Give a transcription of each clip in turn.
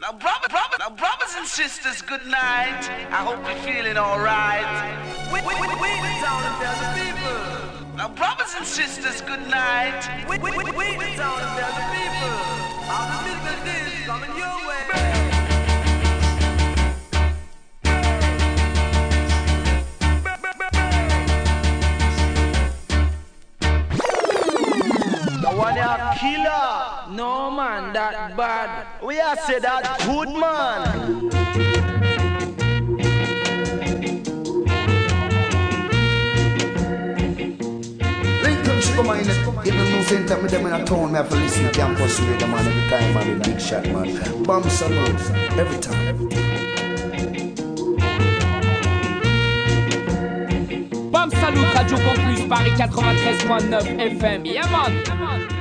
Now, brother, brother, now, brothers and sisters, good night. I hope you're feeling alright. We, we, we, we the town and the people. Now, brothers and sisters, good night. We, we, we, we the town and the people. All the business is coming your way. killer. No man, that bad. We are say that good man. Come on, even no same time with them in a town, me have to listen to campus radio, man, every time, man, the big shot, man. Bam Salute, every time. Bam Salut, Radio Campus, Paris 93.9 FM. Yeah, man. Yeah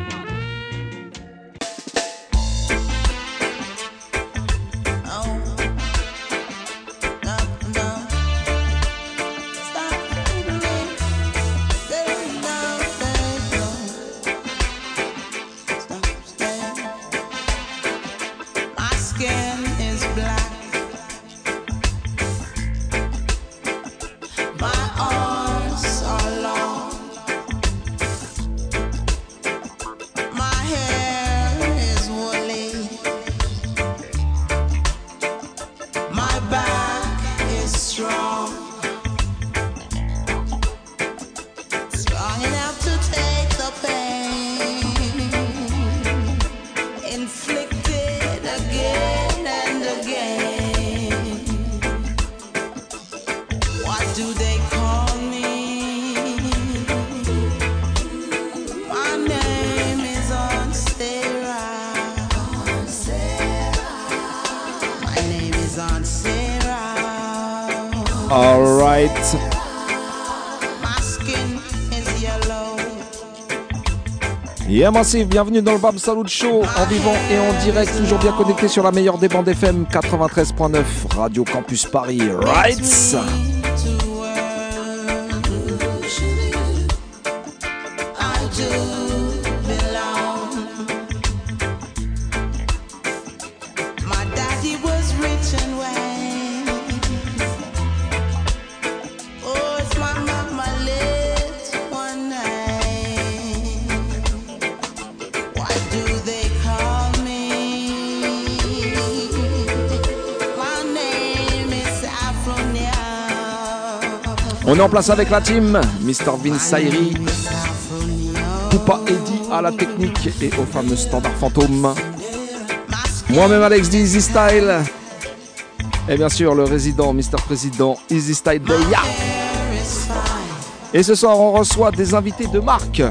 Bienvenue dans le Bam Salut Show en vivant et en direct, toujours bien connecté sur la meilleure des bandes FM 93.9 Radio Campus Paris. Rights. On est en place avec la team, Mr. Vince Sairi, Poupa Eddy à la technique et au fameux standard fantôme. Moi-même Alex D, Easy Style. Et bien sûr le résident, Mr. Président, Easy Style. Et ce soir on reçoit des invités de marque.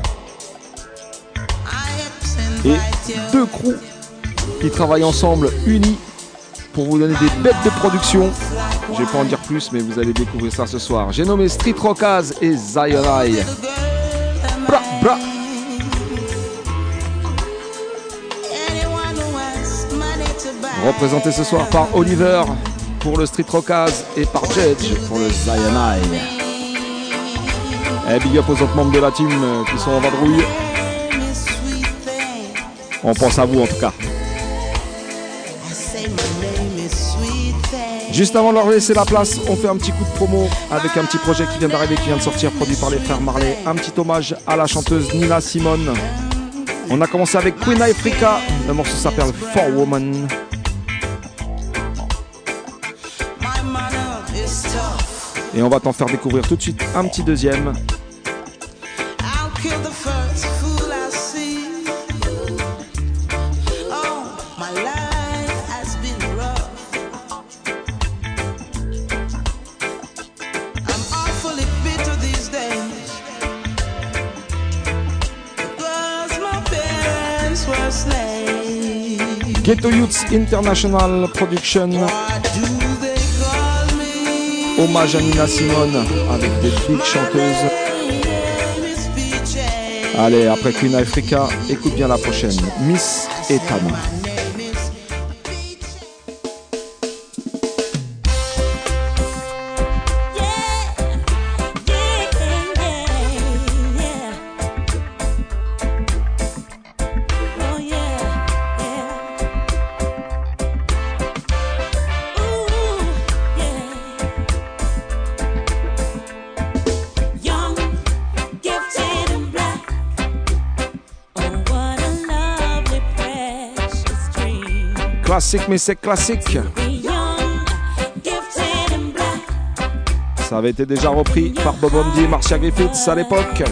Et deux crews qui travaillent ensemble, unis, pour vous donner des bêtes de production. Je vais pas en dire plus, mais vous allez découvrir ça ce soir. J'ai nommé Street Rockaz et Zion Bra, bra. Représenté ce soir par Oliver pour le Street Rockaz et par Jedge pour le Zion Et eh, big up aux autres membres de la team euh, qui sont en vadrouille. On pense à vous en tout cas. Juste avant de leur laisser la place, on fait un petit coup de promo avec un petit projet qui vient d'arriver, qui vient de sortir, produit par les frères Marley. Un petit hommage à la chanteuse Nina Simone. On a commencé avec Queen Africa. Le morceau s'appelle For Woman. Et on va t'en faire découvrir tout de suite un petit deuxième. Ghetto Youths International Production. Hommage à Nina Simone avec des big chanteuses. Allez, après Queen Africa, écoute bien la prochaine. Miss Ethan. Classique, mais c'est classique. Ça avait été déjà repris par Bob Omdi et Marcia Griffiths à l'époque.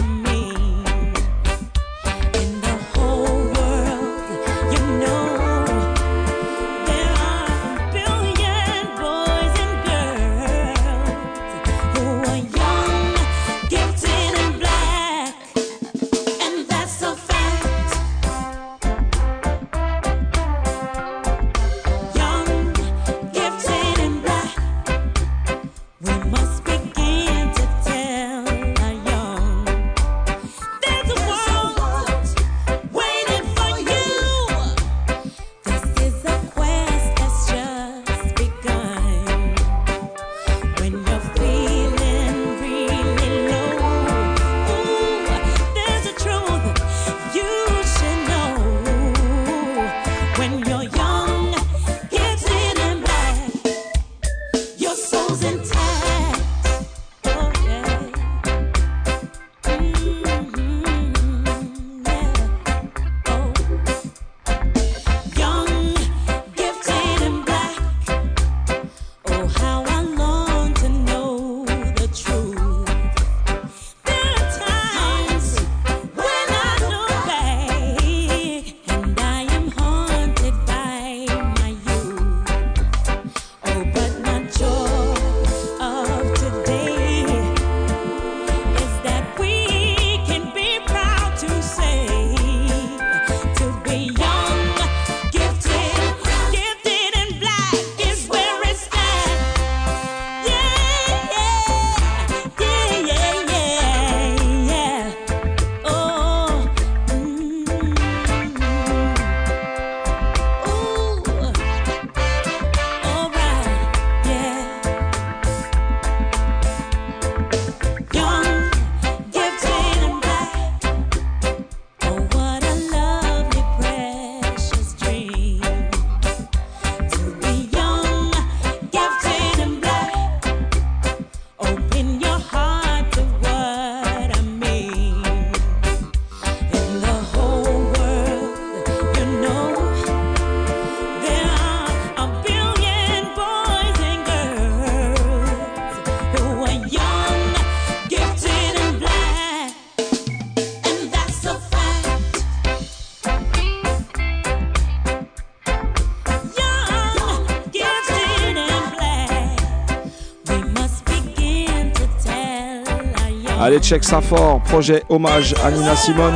Check ça fort. Projet hommage à Nina Simone.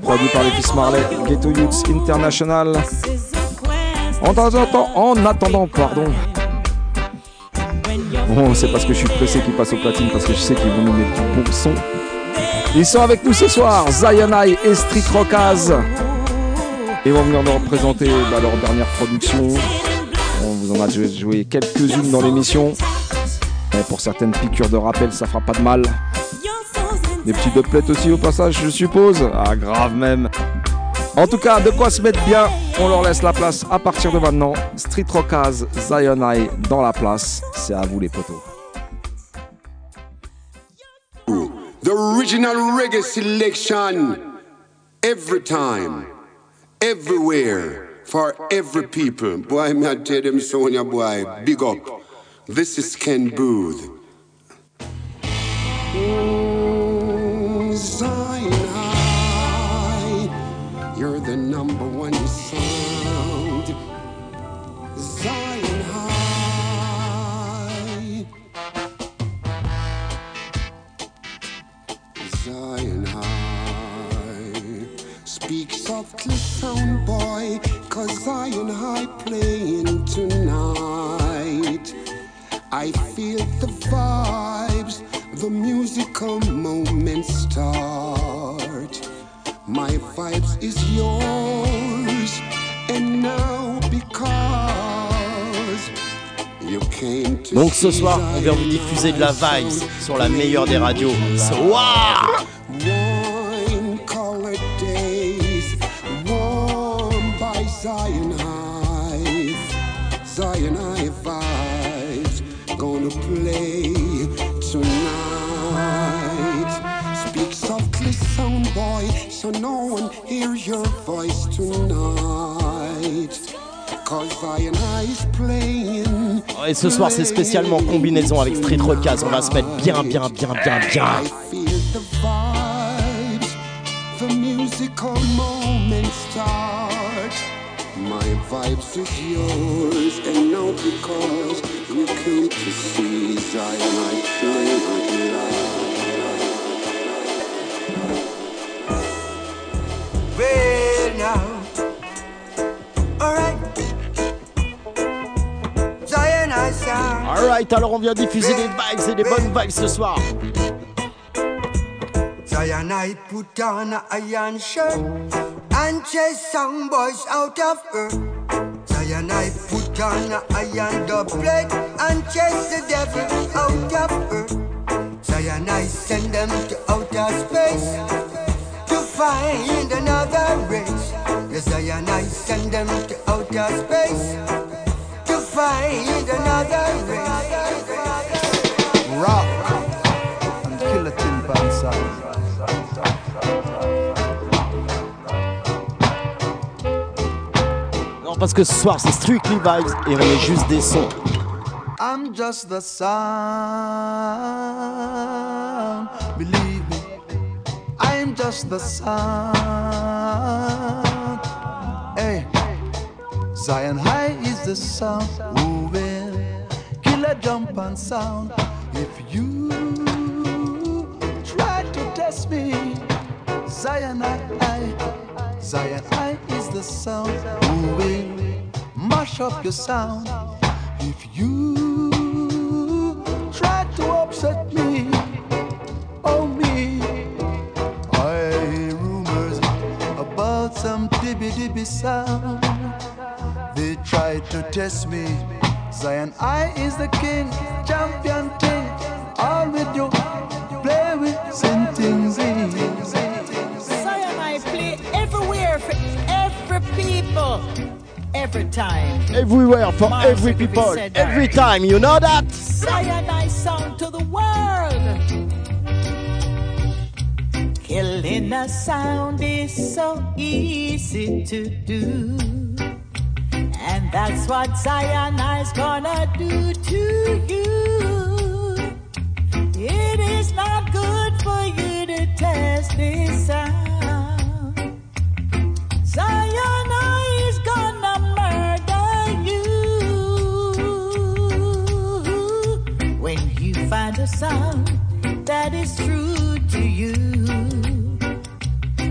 Produit par les fils Marley, Ghetto Youths International. En attendant, en attendant, pardon. Bon, c'est parce que je suis pressé qu'ils passent au platine, parce que je sais qu'ils vont nous mettre du bon son. Ils sont avec nous ce soir, Zionai et Street Rockaz. Ils vont venir nous représenter bah, leur dernière production. On vous en a joué quelques-unes dans l'émission. Pour certaines piqûres de rappel, ça fera pas de mal. Des petits dubplates aussi au passage, je suppose. Ah, grave même. En tout cas, de quoi se mettre bien, on leur laisse la place à partir de maintenant. Street Rockaz, Zion Eye dans la place. C'est à vous les potos. The original reggae selection. Every time, everywhere, for every people. Boy, me tell them, Sonia boy, big up. This is Ken Booth. Number one sound. Zion High, Zion High. Speak softly, sound boy, cause Zion High playing tonight. I feel the vibes the musical moment start. My vibes is yours, and now because you came to Donc ce soir, on vient vous diffuser de la vibes sur la meilleure des radios. Soir so no one hears your voice tonight. Et ce soir, c'est spécialement combinaison avec Street Rockaz. On va se mettre bien, bien, bien, bien, bien. My vibes is yours, and now because you came to see Zion, I play Well now, alright. Alors on vient diffuser des vibes et des bonnes vibes ce soir. Zion, I put on a iron shirt and chase some boys out of her. Zion, I put on a iron doublet and chase the devil out of her. Zion, I send them to outer space to find another race. Yes, Zion, I send them to outer space to find another race. Rock and kill a timber sound. Non, parce que ce soir, c'est strictly vibes et on est juste des sons. I'm just the. Just the sound. Hey, Zion High is the sound. Moving, killer jump and sound. If you try to test me, Zion High, Zion High is the sound. Moving, mash up your sound. If you try to upset me, oh me, some dibby dibby sound. They try to test me. Zion I is the king, champion thing. All with you, play with sin things. Zion I play everywhere for every people, every time. Everywhere for Mars every people, said every time, you know that? Zion I sound to the world. Killing a sound is so easy to do. And that's what Zion I's gonna do to you. It is not good for you to test this sound. Zion is gonna murder you when you find a sound that is true to you.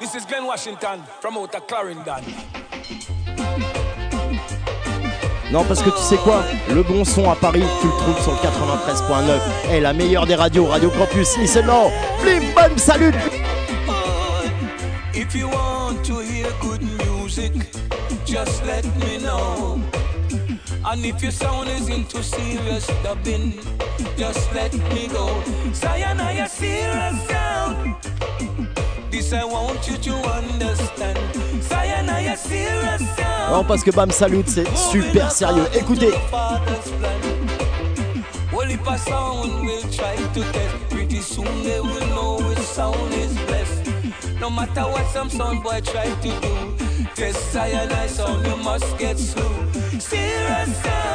This is Glenn Washington from out of Clarendon. Non, parce que tu sais quoi Le bon son à Paris, tu le trouves sur le 93.9. Et la meilleure des radios, Radio Campus, listen now. Blim, bam, salut If you want to hear good music, just let me know. And if your sound is into serious dubbing, just let me go. Zion, I a serious sound. Non, parce que Bam Salute, c'est super sérieux. Écoutez. No matter what some sound boy try to do, sound you must get through. Serious sound.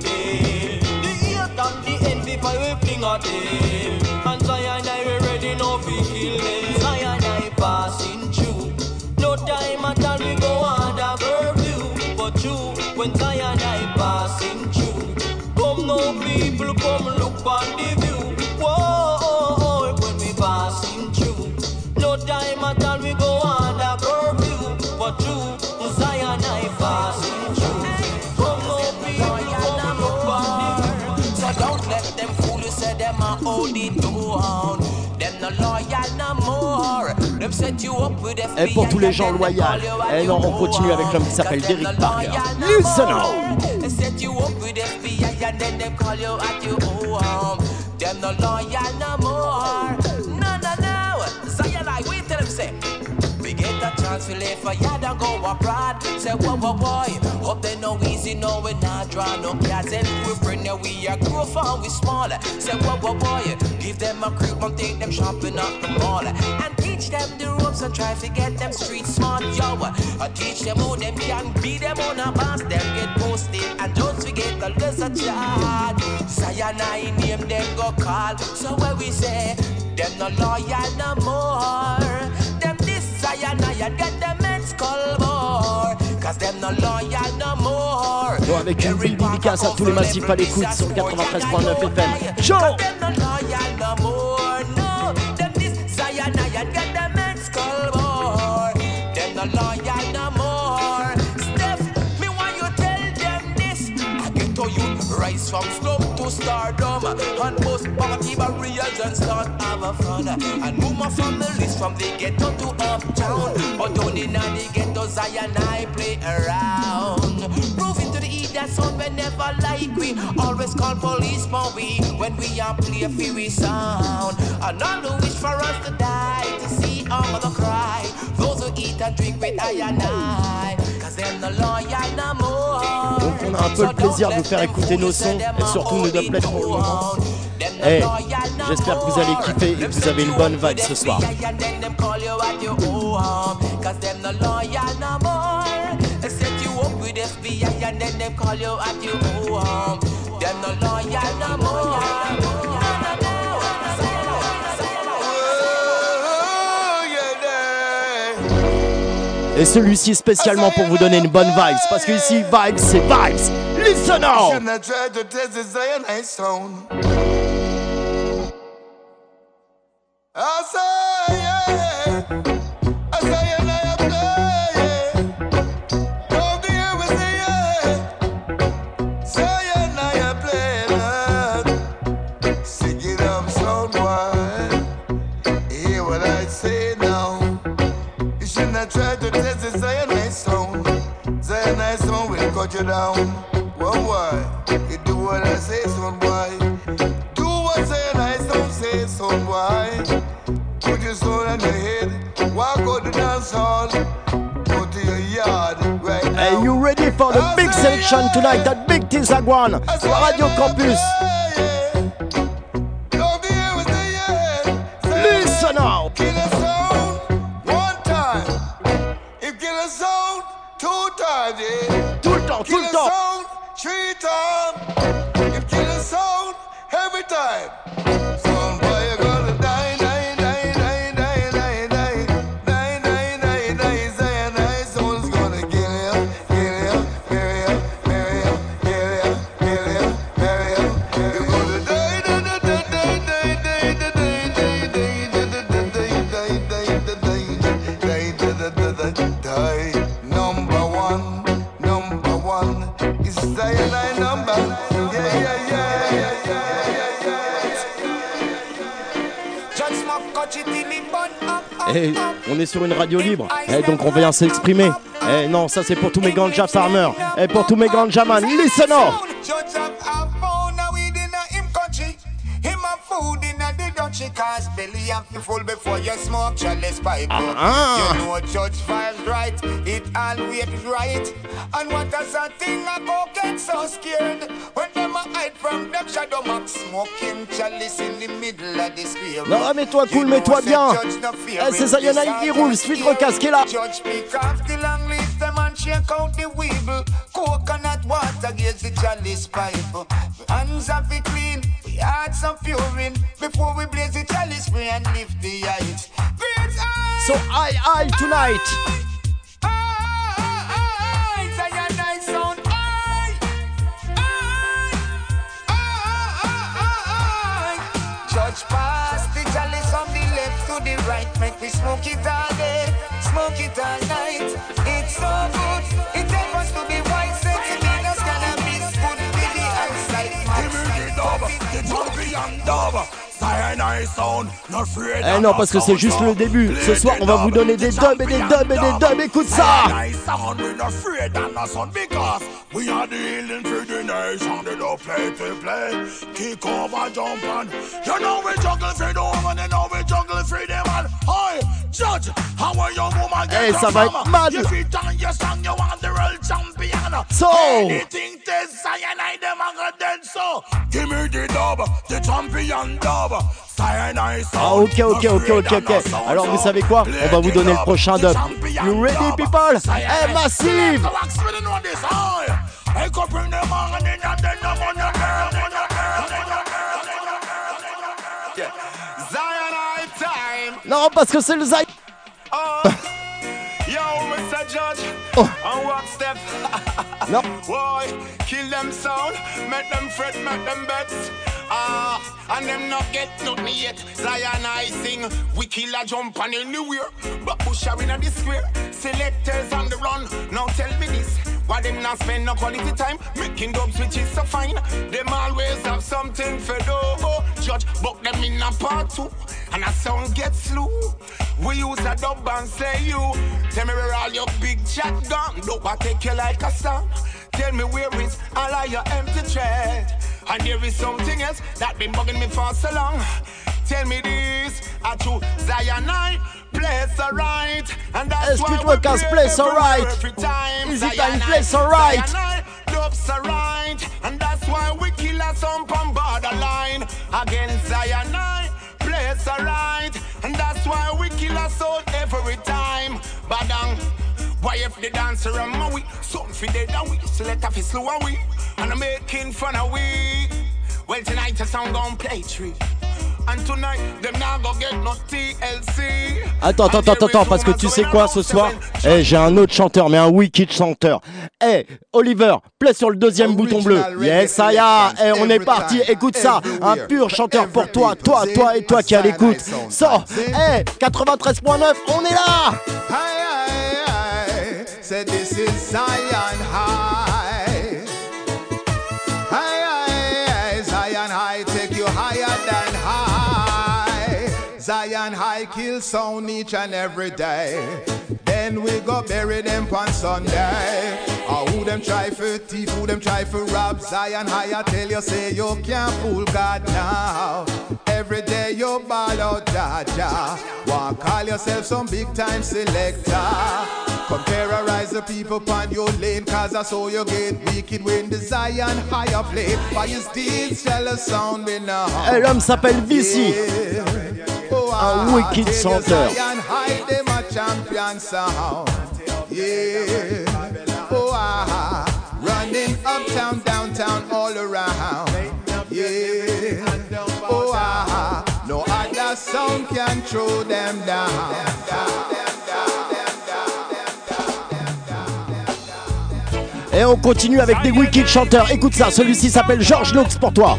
The hate and the envy, for we fling at them. And Zion, I we ready now fi kill them. Zion, I passing through. No time at all, we go under curfew. But you, when Zion, Et pour tous les gens loyaux, et non, on continue avec l'homme qui s'appelle Derek Parker. Listen on! chance to for ya don't go abroad. Say whoa whoa boy, hope they know easy, no we not draw no cats and bring that we are grow we smaller. Say whoa whoa boy, give them a creep take them shopping up the mall. And teach them the ropes and try to get them street smart, yo. Uh, I teach them how them can be them on a boss. Them get posted and don't forget the lesser child. I name them go call. So where we say, them no loyal no more. Them this Zion, I get them head skull more. Cause them no loyal no more. Bon, avec une belle dédicace à tous les massifs à l'écoute sur 93.9 FM. Show from slum to stardom and bust party barriers and start have fun and move my families from the ghetto to uptown. But down in the ghetto, Zion I play around. Proving to the E that sound we never like we always call police for we when we are play free we sound. And all who wish for us to die to see our mother cry. Those who eat and drink with I and I. Cause them no loyal no more. Donc on a un peu le plaisir de vous faire écouter nos sons et surtout nos dubplates pour le moment. Eh, j'espère que vous allez kiffer et que vous avez une bonne vibe ce soir. Et celui-ci spécialement pour vous donner une bonne vibe. Parce que ici, vibes, c'est vibes. Listen and will you down. Whoa, why? You do what I say, son boy. Do what Zion High sound say, son boy. Put your soul on your head. Walk out the dance hall. Go to your yard right now. Are you ready for the big selection tonight? That big things are going on. Sur Radio Campus. Listen now. Two times, yeah. Tout le temps, tout le temps. sound three times. If kill a sound every time. Sound Eh, on est sur une radio libre. Eh, donc on vient s'exprimer. Eh, non, ça c'est pour tous mes ganja farmers. Et pour tous mes ganja man. Listen. You smoke chalice pipe. Ah. You know judge files right, it always right. And what does a thing a go get so scared? When them a hide from them shadow max smoking chalice in the middle of the square. Non, ah, mets-toi cool, mets-toi bien. Eh, c'est Zionite qui roule. Suite recasque est là. Judge pick off the long leaf, them and shake out the weevil. Coconut water, against the chalice pipe. Hands are clean, the hearts are pure Before we blaze the chalice, we and lift the heights. So I, I tonight. Eyes, Zion, I sound. Judge pass the chalice from the left to the right. Make me smoke it all day, smoke it all night. It's so good. Eh non, parce que c'est juste le début. Ce soir, on va vous donner des dubs et des dubs et des dubs. Écoute ça. Judge, how are your woman get hey, ça va être mad. You fit on your song, you want the real champion. So. Anything this cyanide, them a go dead so. Give me the dub, the champion dub. Cyanide sound. Ah, ok, ok, ok, ok, ok. Alors, vous savez quoi? On va vous donner le prochain dub. You ready, people? Hey, eh, massive Non parce que c'est le Zay Oh, yo, Mr. Judge, Oh. on what step? No. Boy, kill them sound, make them fret, make them bets. Ah, and them not get nothing yet. Zion I sing, we kill a jump on anywhere. But push her in a the square. Selectors on the run. Now tell me this. Why them not spend no quality time making dubs which is so fine? Them always have something for do. Judge, book them in a part two. And a sound gets slew. We use a dub and say you. Tell me where all your big chat gone. Don't I take you like a song. Tell me where is all of your empty thread. And there is something else that been bugging me for so long. Tell me this, a true Zion I place alright. And that's why Explique-moi we play place alright. every time. Is it Zion I- place alright? I dubs alright. And that's why we kill some on borderline. Against Zion soul every time. Badang. Why if the dancer and my we Something for dead and we Select off his slow and we And I'm making fun of we Well tonight the sound gon' play tree Attends, attends, attends, attends, parce que tu sais quoi ce soir Eh, j'ai un autre chanteur, mais un wicked chanteur. Eh, Oliver, play sur le deuxième bouton bleu. Yes, est, eh, on est parti, écoute ça. Un pur chanteur pour toi, toi, toi et toi qui à l'écoute. So, eh, 93.9, on est là. Said this is Zion High. High kill sound each and every day. Then we go bury them on Sunday. Oh, who them try for thief, who them try for rob Zion High, I tell you, say you can't fool God now. Every day you ball out, Jaja. Want call yourself some big time selector. Come terrorize the people upon your lane, cause I saw you get wicked when the Zion higher play. By his deeds shall a sound be known. Eh, l'homme s'appelle Vici. Un wicked chanteur. Zion high them a champion sound. Yeah. Running uptown, downtown, all around. Yeah. Oh, ah, no other sound can throw them down. Et on continue avec des wicked chanteurs. Écoute ça, celui-ci s'appelle George Nox pour toi.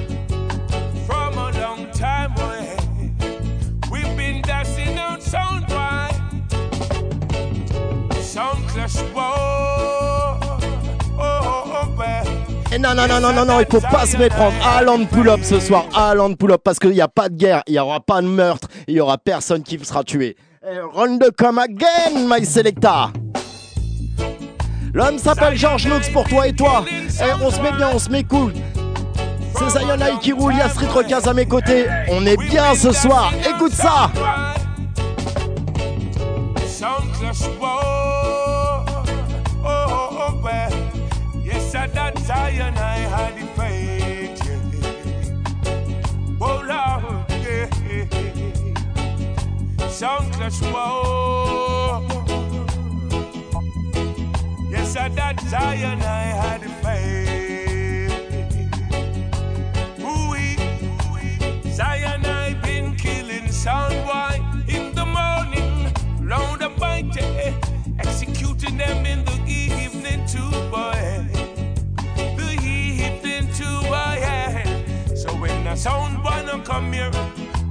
Non, non, non, non, non, il faut pas se méprendre. Alan pull-up ce soir, Alan pull-up, parce qu'il n'y a pas de guerre, il n'y aura pas de meurtre, il n'y aura personne qui sera tué. Run the come again, my selecta. L'homme s'appelle George Nooks pour toi et toi. Et on se met bien, on se met cool. C'est Zion High qui roule, il y a Street Rockers à mes côtés. On est bien ce soir, écoute ça. Jesus wow. Yes, I that Zion I had faith. Ooh, Zion I been killing sound wine in the morning, round the by day, executing them in the evening too, boy. The evening too, boy. So when a sound wanna come here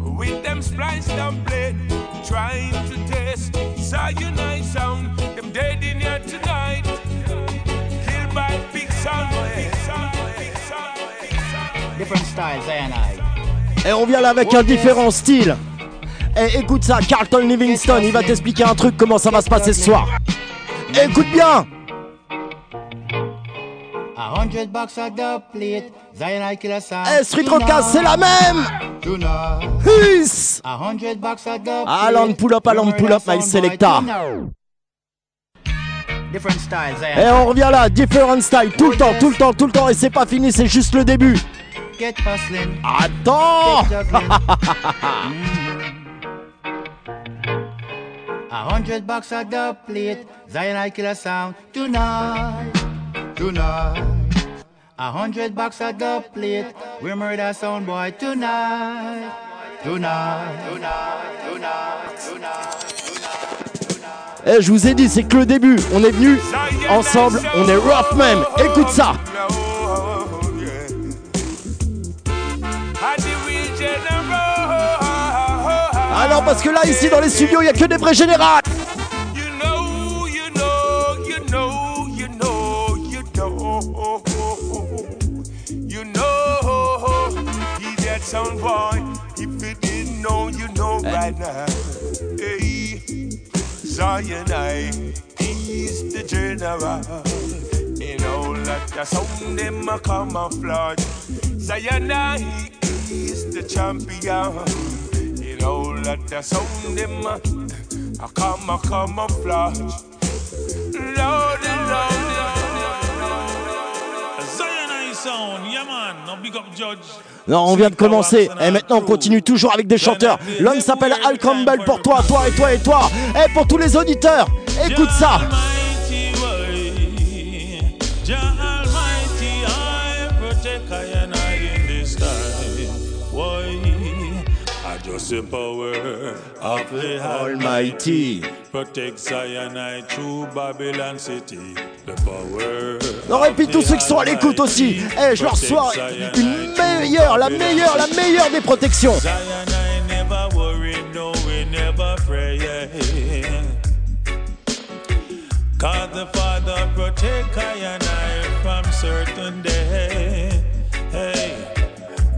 with them splice, don't blade. Trying to test cyanide sound, them dead in here tonight. Killed by big sound boy. Big sound boy. Big sound boy. Big sound boy. Different styles, I Et on vient là avec un différent style. Et écoute ça, Carlton Livingston, il va t'expliquer un truc, comment ça va se passer ce soir. Écoute bien A hundred bucks at the plate. Zion kill a sound. Eh, Street Rockaz, c'est la même Plate. Alan pull up, Alan pull up, my selecta. Different styles, Et on revient là, different style, tout le temps, tout le temps, tout le temps, et c'est pas fini, c'est juste le début. Attends juggling. A hundred bucks at the plate. Zion kill a sound tonight. Tonight. A hundred bucks at the plate. We murder sound boy tonight. Tonight. Tonight. Tonight. Tonight. Eh, je vous ai dit, c'est que le début. On est venu ensemble, on est rough même. Écoute ça. Ah non, parce que là, ici, dans les studios, il y a que des vrais sound boy. If you didn't know, you know right now. Hey, Zion, I, he's the general. You know, let the sound them a camouflage. Zion, I, he's the champion. In all let the sound them a I come, I camouflage. Lord and Lord. Non, on vient de commencer. Et maintenant, on continue toujours avec des chanteurs. L'homme s'appelle Al Campbell pour toi, toi et toi et toi. Et pour tous les auditeurs, écoute ça. Just the power of the Almighty. Protect Zion through Babylon city. Non, et puis tous ceux qui sont à l'écoute aussi. Eh, je leur reçois une meilleure, la meilleure, la meilleure des protections. Cause the Father protect I and I from certain day. Hey,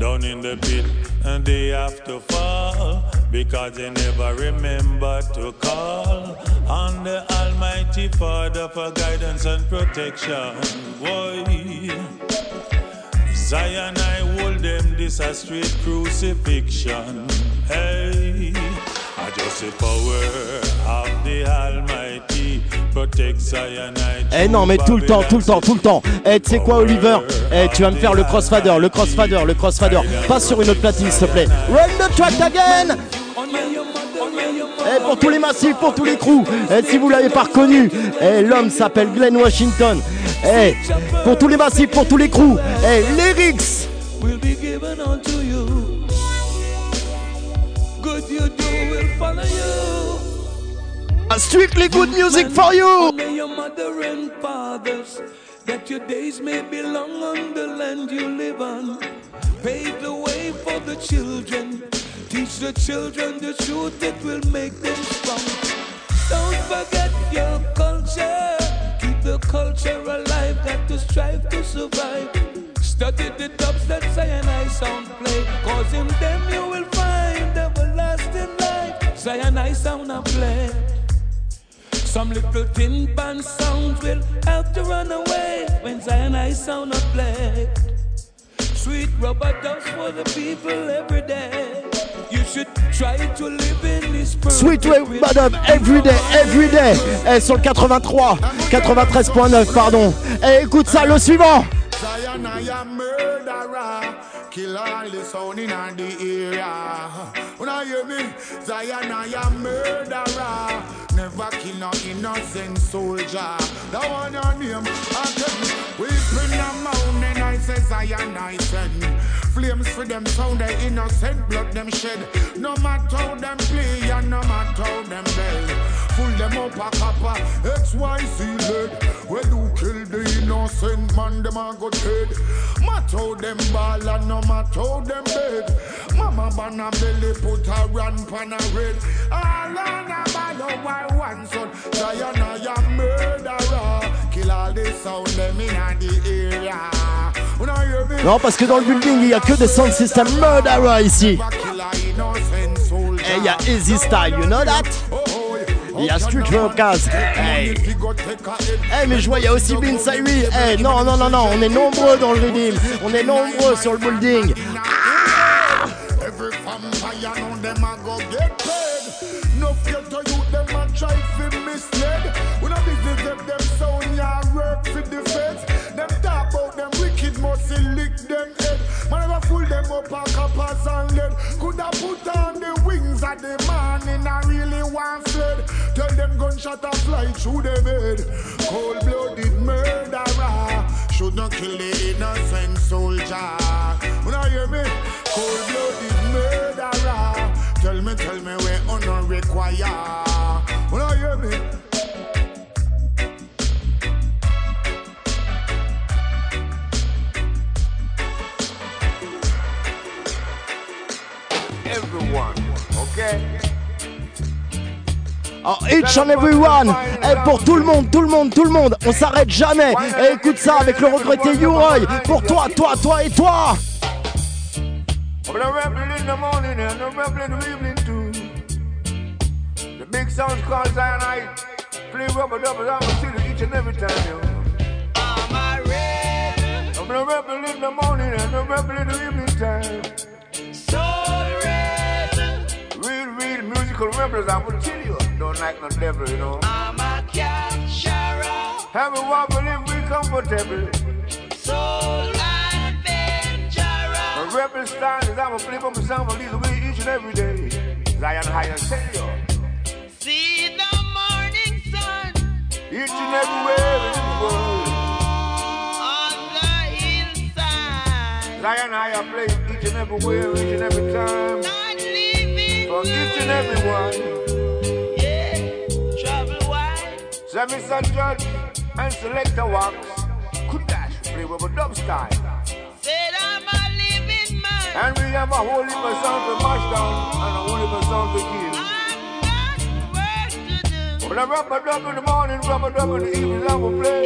down in the pit and they have to fall because they never remember to call on the Almighty Father for guidance and protection. Boy, Zion, I hold them this a straight crucifixion. Hey, I just the power of the Almighty Eh non, mais tout le temps, tout le temps, tout le temps. Eh, tu sais quoi, Oliver? Eh, tu vas me faire le crossfader, le crossfader, le crossfader. Pas sur une autre platine, s'il te plaît. Run the track again Eh, pour tous les massifs, pour tous les crews. Eh, si vous l'avez pas reconnu, eh, l'homme s'appelle Glenn Washington. Eh, pour tous les massifs, pour tous les crews. Eh, lyrics will be given unto you. Good you do will follow you. Strictly good music for you. Honor your mother and fathers, that your days may be long on the land you live on. Pave the way for the children. Teach the children the truth that will make them strong. Don't forget your culture. Keep the culture alive. Got to strive to survive. Study the dubs that Zion High sound play. Cause in them you will find everlasting life. Zion High sound a play. Some little tin band sounds will help to run away when Zion High sound a play. Sweet rubber dubs for the people every day. You should try to live in this Sweet Way Madame Everyday, Everyday. Eh, sur le 83, 93.9, pardon. Eh, écoute ça, le suivant. Zion, I am murderer. Kill all the sound in the area. When I hear me, Zion, I am murderer. Never kill no innocent soldier. That one your name, I tell you. We bring a mountain, I say Zion, I send. Flames for them sound, the innocent blood them shed. No matter how them play and no matter how them beg. Full them up a copper, XYZ lead. When you kill the innocent man, them a go dead. Matter how them ball and no matter how them beg. Mama ban a belly, put a run pan a red. All on a ball, why one son. Diana, ya murderer. Kill all the sound them in the area. Non, parce que dans le building, il y a que des sound system murderer ici. Et il y a Easy Style, you know that? Il y a Street Rockers. Hey. Mais je vois, il y a aussi Bin Sairi. Hey, non, non, non, non, on est nombreux dans le redeem. On est nombreux sur le building. Put on the wings of the morning and really want fled. Tell them gunshot a fly through them head. Cold blooded murderer should not kill the innocent soldier. When I hear me, cold blooded murderer. Tell me, tell me where honor require. When I hear me. Oh, each and every one. Eh, pour tout le monde, tout le monde, tout le monde. On s'arrête jamais. Eh, écoute ça avec le regretté U-Roy. Pour toi, toi, toi et toi. In the morning and a rebel in the evening too. The big sounds called Zionite. Play rubber double, I'm a city each and every time, yo. I'm a rebel. I'm a rebel in the morning and a rebel in the evening time. Musical rebels, I will tell you. Don't like no devil, you know. I'm a capturer. Have a wobble if we comfortable. Soul adventurer. A rebel style is I'm a flip up a song, but lead the way each and every day. Zion High, I tell you. See the morning sun Each and everywhere in the world. on the hillside. Zion High, I play each and everywhere, each and every time. Not For each and everyone. Travel wide. Sammy Son Judge and Selector Wax. Could dash play with a dub style. Said I'm a living man. And we have a of sound to mash down and a whole heap of sound to kill. When I rub a dub in the morning, rub a dub in the evening, I will play.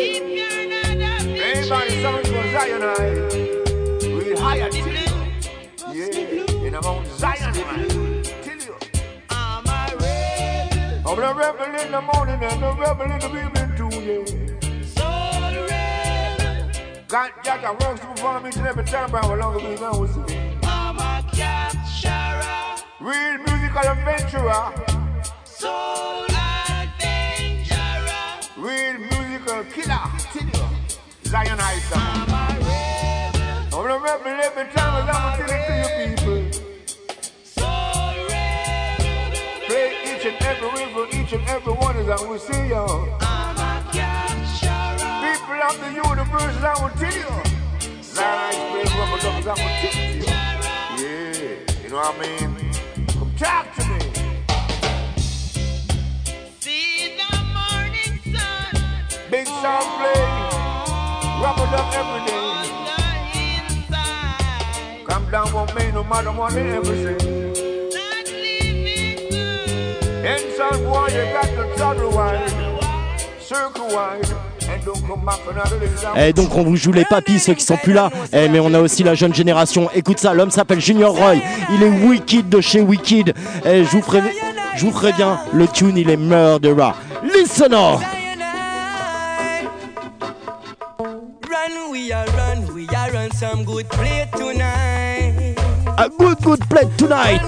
Everybody sounds for Zion High. We higher till you. Yeah, in the Mount Zion man. I'm a rebel in the morning and a rebel in the evening too, yeah. Soul rebel. Got Jack and Rocks to perform each and every time, but how long have we gone with you? I'm a capturer. Real musical adventurer. Soul adventurer. Real musical killer. Till you. Zion High sound. I'm a rebel every time I'm to you people. Play and every for each and every one as I will see you. People of the universe, I will tell you. High play rubber duck as I will tell you. Yeah, you know what I mean? Come talk to me. See the morning sun Big sound play. Rubber duck every day. Come down for me no matter what they ever boy, you got to travel wide, circle wide, day. Eh donc on vous joue les papis ceux qui sont plus là. Eh mais on a aussi la jeune génération. Écoute ça, l'homme s'appelle Junior Roy. Il est wicked de chez Wicked. Eh je vous préviens, je vous préviens, le tune il est murderer. Listen on. Run, we are run, we are run some good play tonight. A good good play tonight.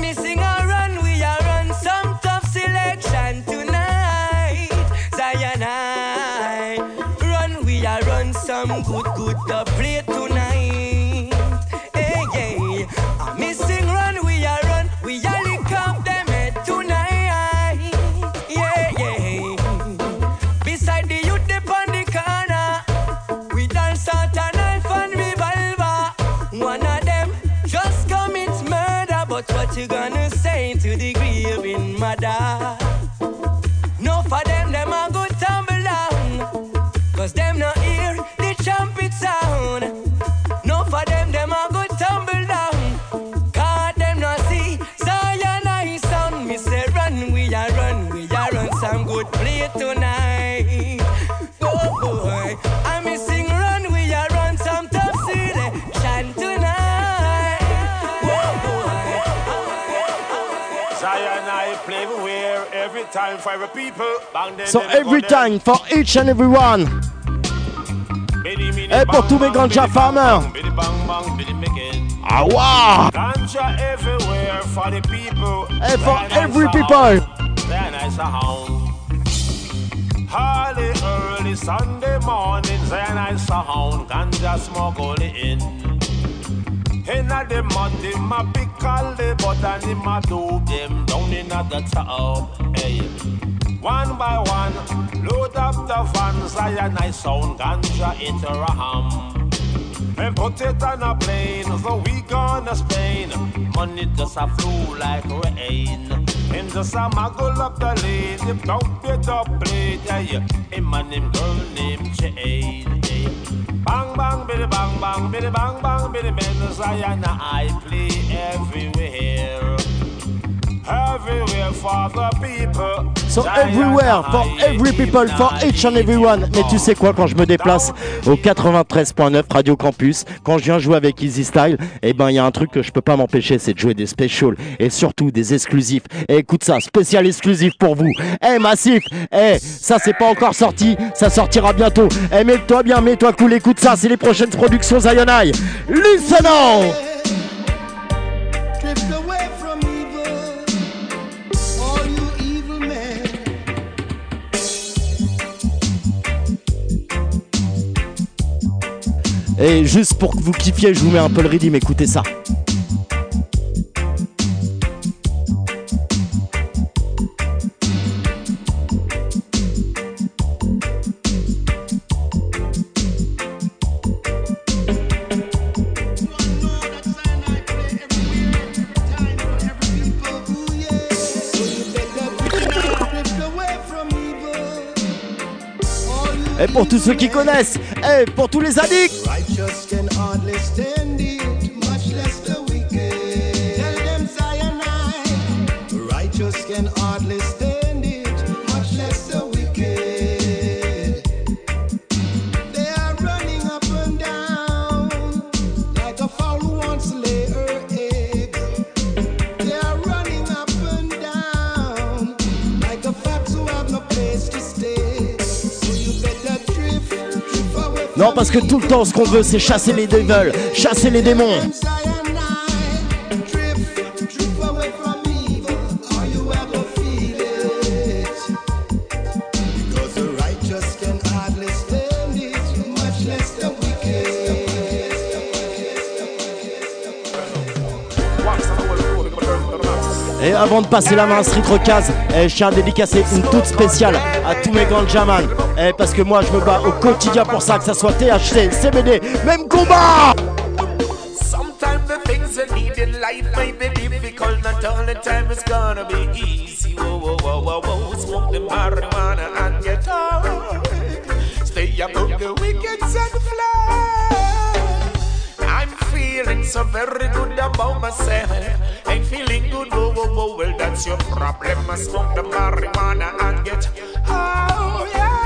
So them, them, every time, for each and every one. Et pour tous mes ganja farmers. Ah wow! Ganja everywhere for the people. And for every people. I. Early, early Sunday morning, Zion High sound. Ganja smoke only in. Inna the mud, him a pick all the but and him a do them down inna the town. Hey. One by one, load up the van, Zion High sound, ganja it a ham. And put it on a plane, so we gonna Spain. Money just a flow like rain. And just a muggle up the lane, him don't be the plate, yeah. Him and him girl named Jane, yeah. Bang bang, biddy bang bang, biddy bang bang, biddy men, Zion I play everywhere. So everywhere, for every people, for each and everyone. Mais tu sais quoi, quand je me déplace au 93.9 Radio Campus, quand je viens jouer avec Easy Style, eh ben il y a un truc que je peux pas m'empêcher, c'est de jouer des specials et surtout des exclusifs. Et écoute ça, spécial exclusif pour vous. Eh Massif, eh ça c'est pas encore sorti, ça sortira bientôt. Eh mets-toi bien, mets-toi cool, écoute ça, c'est les prochaines productions Zionai. Listen on! Et juste pour que vous kiffiez, je vous mets un peu le rythme, écoutez ça. Et pour tous ceux qui connaissent, et pour tous les addicts. Non, parce que tout le temps, ce qu'on veut, c'est chasser les devils, chasser les démons. Et avant de passer la main à Street Rockaz, eh, je tiens à dédicacer une toute spéciale à tous mes grands jamans. Eh, parce que moi, je me bats au quotidien pour ça, que ça soit THC, CBD, même combat Sometimes the things you need in life may be difficult. Not all the time it's gonna be easy. Whoa, whoa, whoa, whoa, whoa. Smoke the marijuana and get high. Stay above the wickets and fly. I'm feeling so very good about myself. Ain't feeling good, whoa, whoa, whoa. Well, that's your problem. I smoke the marijuana and get high. Yeah, yeah.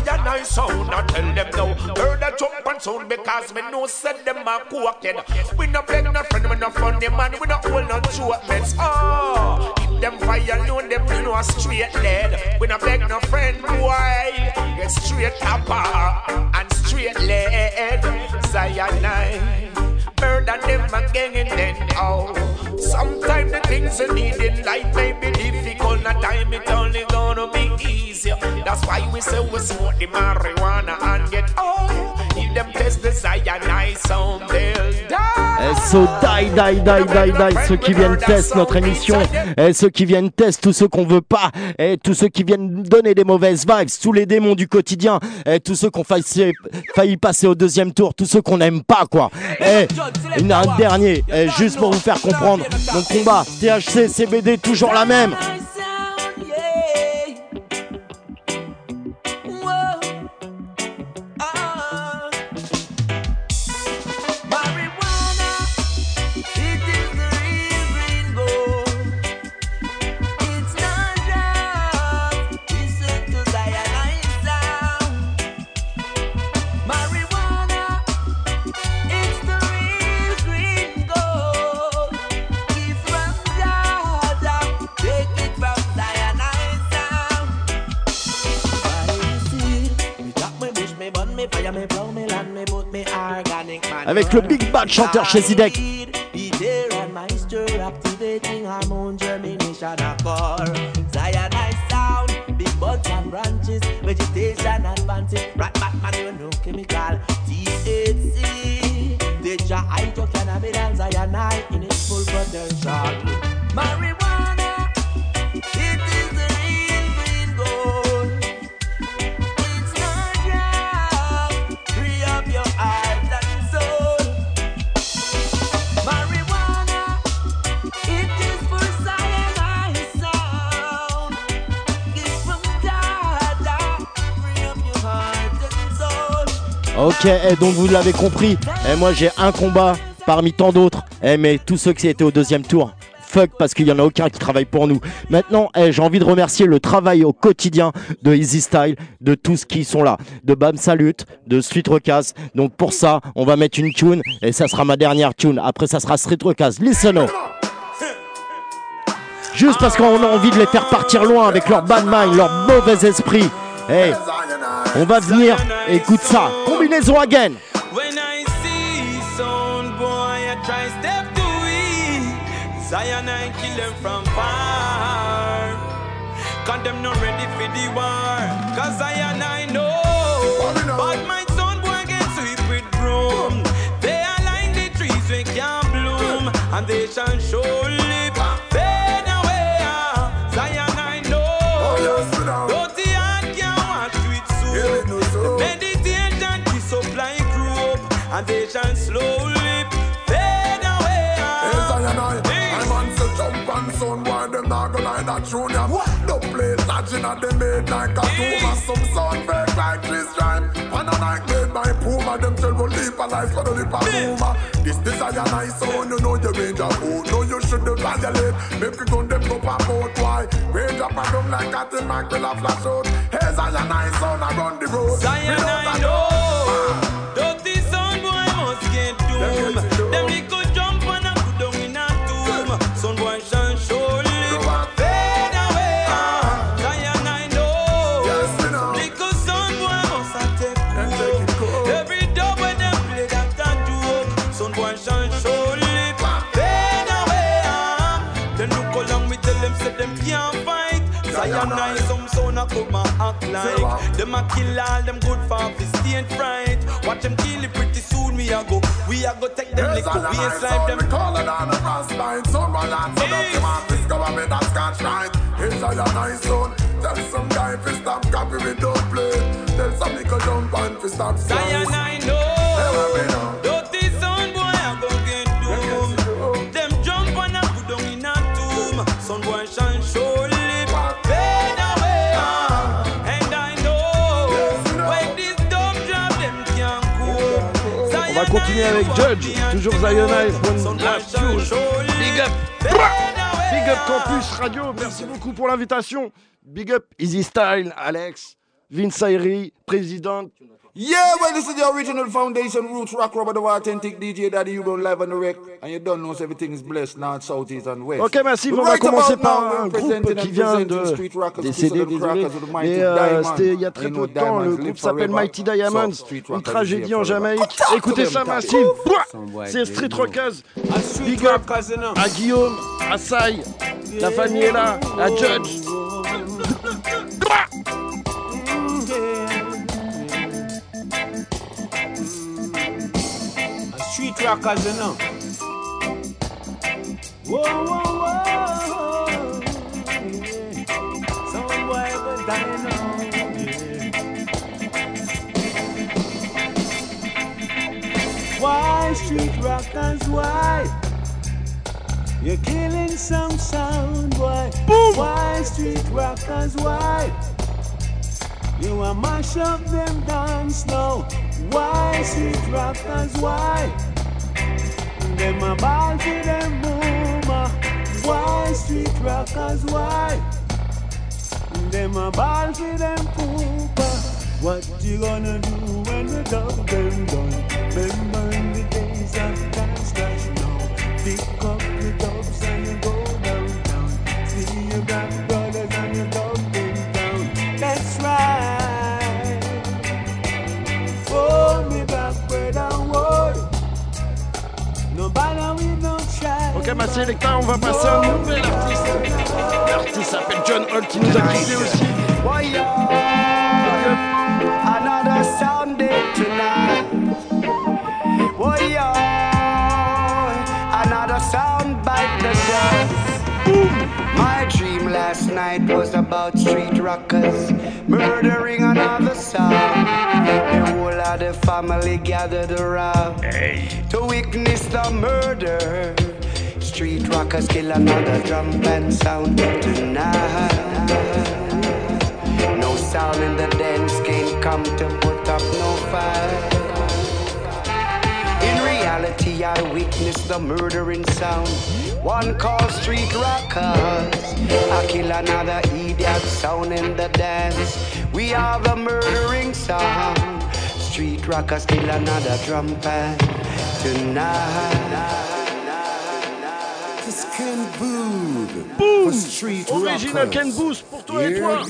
Zion High sound, I tell them no. Heard that jump and sound because me know said them a cooked. We no beg no friend, we no funny man, we no hold no joke mates. Oh, ah, if them fire alone, them you know straight lead. We no beg no friend, boy. Get straight copper and straight lead. Zion High. Murder them again and then oh. Sometimes the things you need in life may be difficult. Not time it only gonna be easier. That's why we say we smoke the marijuana and get oh. If them test the Zion High sound, they'll die. Eh, aux die, die, ceux qui viennent tester notre émission, et ceux qui viennent tester tous ceux qu'on veut pas, et tous ceux qui viennent donner des mauvaises vibes, tous les démons du quotidien, et tous ceux qui ont failli, failli passer au deuxième tour, tous ceux qu'on n'aime pas, quoi. Et un dernier, juste pour vous faire comprendre, mon combat, THC, CBD, toujours la même. Avec le Big Bad chanteur chez Zidek. activating hormone germination occur. Cyanide sound, big buds and branches, vegetation advances. Rat Batman, you know chemical. THC, tetra hydrocannabinol cyanide in its full potential. Marijuana, Ok, et donc vous l'avez compris, et moi j'ai un combat parmi tant d'autres, et mais tous ceux qui étaient au deuxième tour, fuck parce qu'il y en a aucun qui travaille pour nous. Maintenant, eh, j'ai envie de remercier le travail au quotidien de Easy Style, de tous qui sont là, de Bam Salut, de Street Recas. Donc pour ça, on va mettre une tune, et ça sera ma dernière tune. Après, ça sera Street Recas. Listen up. Juste parce qu'on a envie de les faire partir loin avec leur bad mind, leur mauvais esprit. Hey, on va venir, écoute ça. Combinaison again. When I see boy, I try step to. Zion, I kill them from far. Cause them not ready for the war. Cause Zion, I know. But my boy sweep with broom. They the trees we can bloom. And they shall surely at like a tumor. Some sound fake like Chris Rhyme. And a night made by Puma, them tell will leap a life lip of Puma. This desire nice sound, you know you range of food. No, you shouldn't violate. Make you gun them up about why. Range up and down like a tin man will a flash out. Hey, Zion nice sound, I run the road. Zion, I a know. Like them a kill all them good for stage fright. Watch them kill it pretty soon. We a go, we a go take them Yes, lick and up, a we nice slide them. we call it on the cross line. Someone land, so don't come and discover me that scotch right. It's a nice sound. Tell some guy fi stop copy we don't play. Tell some little jump and fi stop Zion, songs. I know. Dirty sound continuer avec Judge, toujours last tune. Big up, Big up Campus Radio, merci beaucoup pour l'invitation. Big up Easy Style, Alex, Vince Ayri, président. Yeah, well, this is the original foundation, Roots Rock Rubber, the authentic DJ Daddy You Been live on the wreck, and you don't know so everything is blessed, north, south, east, and west. Ok, Massive, on va commencer par un groupe presenting qui vient de Street Rockers, décéder, Peace of the désolé. Mais euh, Diamond. c'était il y a très peu de temps, le Diamonds groupe s'appelle. Mighty Diamonds, une Rockers tragédie en. Jamaïque. Écoutez ça. Massive, c'est Street. Rockers. Street Big up à Guillaume, à Sai, la famille est là, à Judge. Rockers, you know. Whoa, whoa, whoa. Some boy die now. yeah. Why street rockers? Why? You're killing some sound, boy. Why street rockers? Why? You a mash up them dance now. Why street rockers? Why? Them a ball for them boomer. Why street rockers? Why? Them a ball for them pooper. What you gonna do when the dog them done? Remember the days of dance now. Pick up your dogs and you go downtown. See your black Ok, ma sélecteur, on va passer à un nouvel artiste. L'artiste s'appelle John Holt qui nous a quittés aussi. Another Sunday tonight. Another sound bite the dust. My dream last night was about street rockers murdering another sound. The whole of the family gathered around to witness the murder. Street rockers kill another drum band sound tonight. No sound in the dance can't come to put up no fight. In reality, I witness the murdering sound. One called street rockers. I kill another idiot sound in the dance. We are the murdering sound. Street rockers kill another drum band tonight. Boom. Street Original Ken Booth pour toi et toi.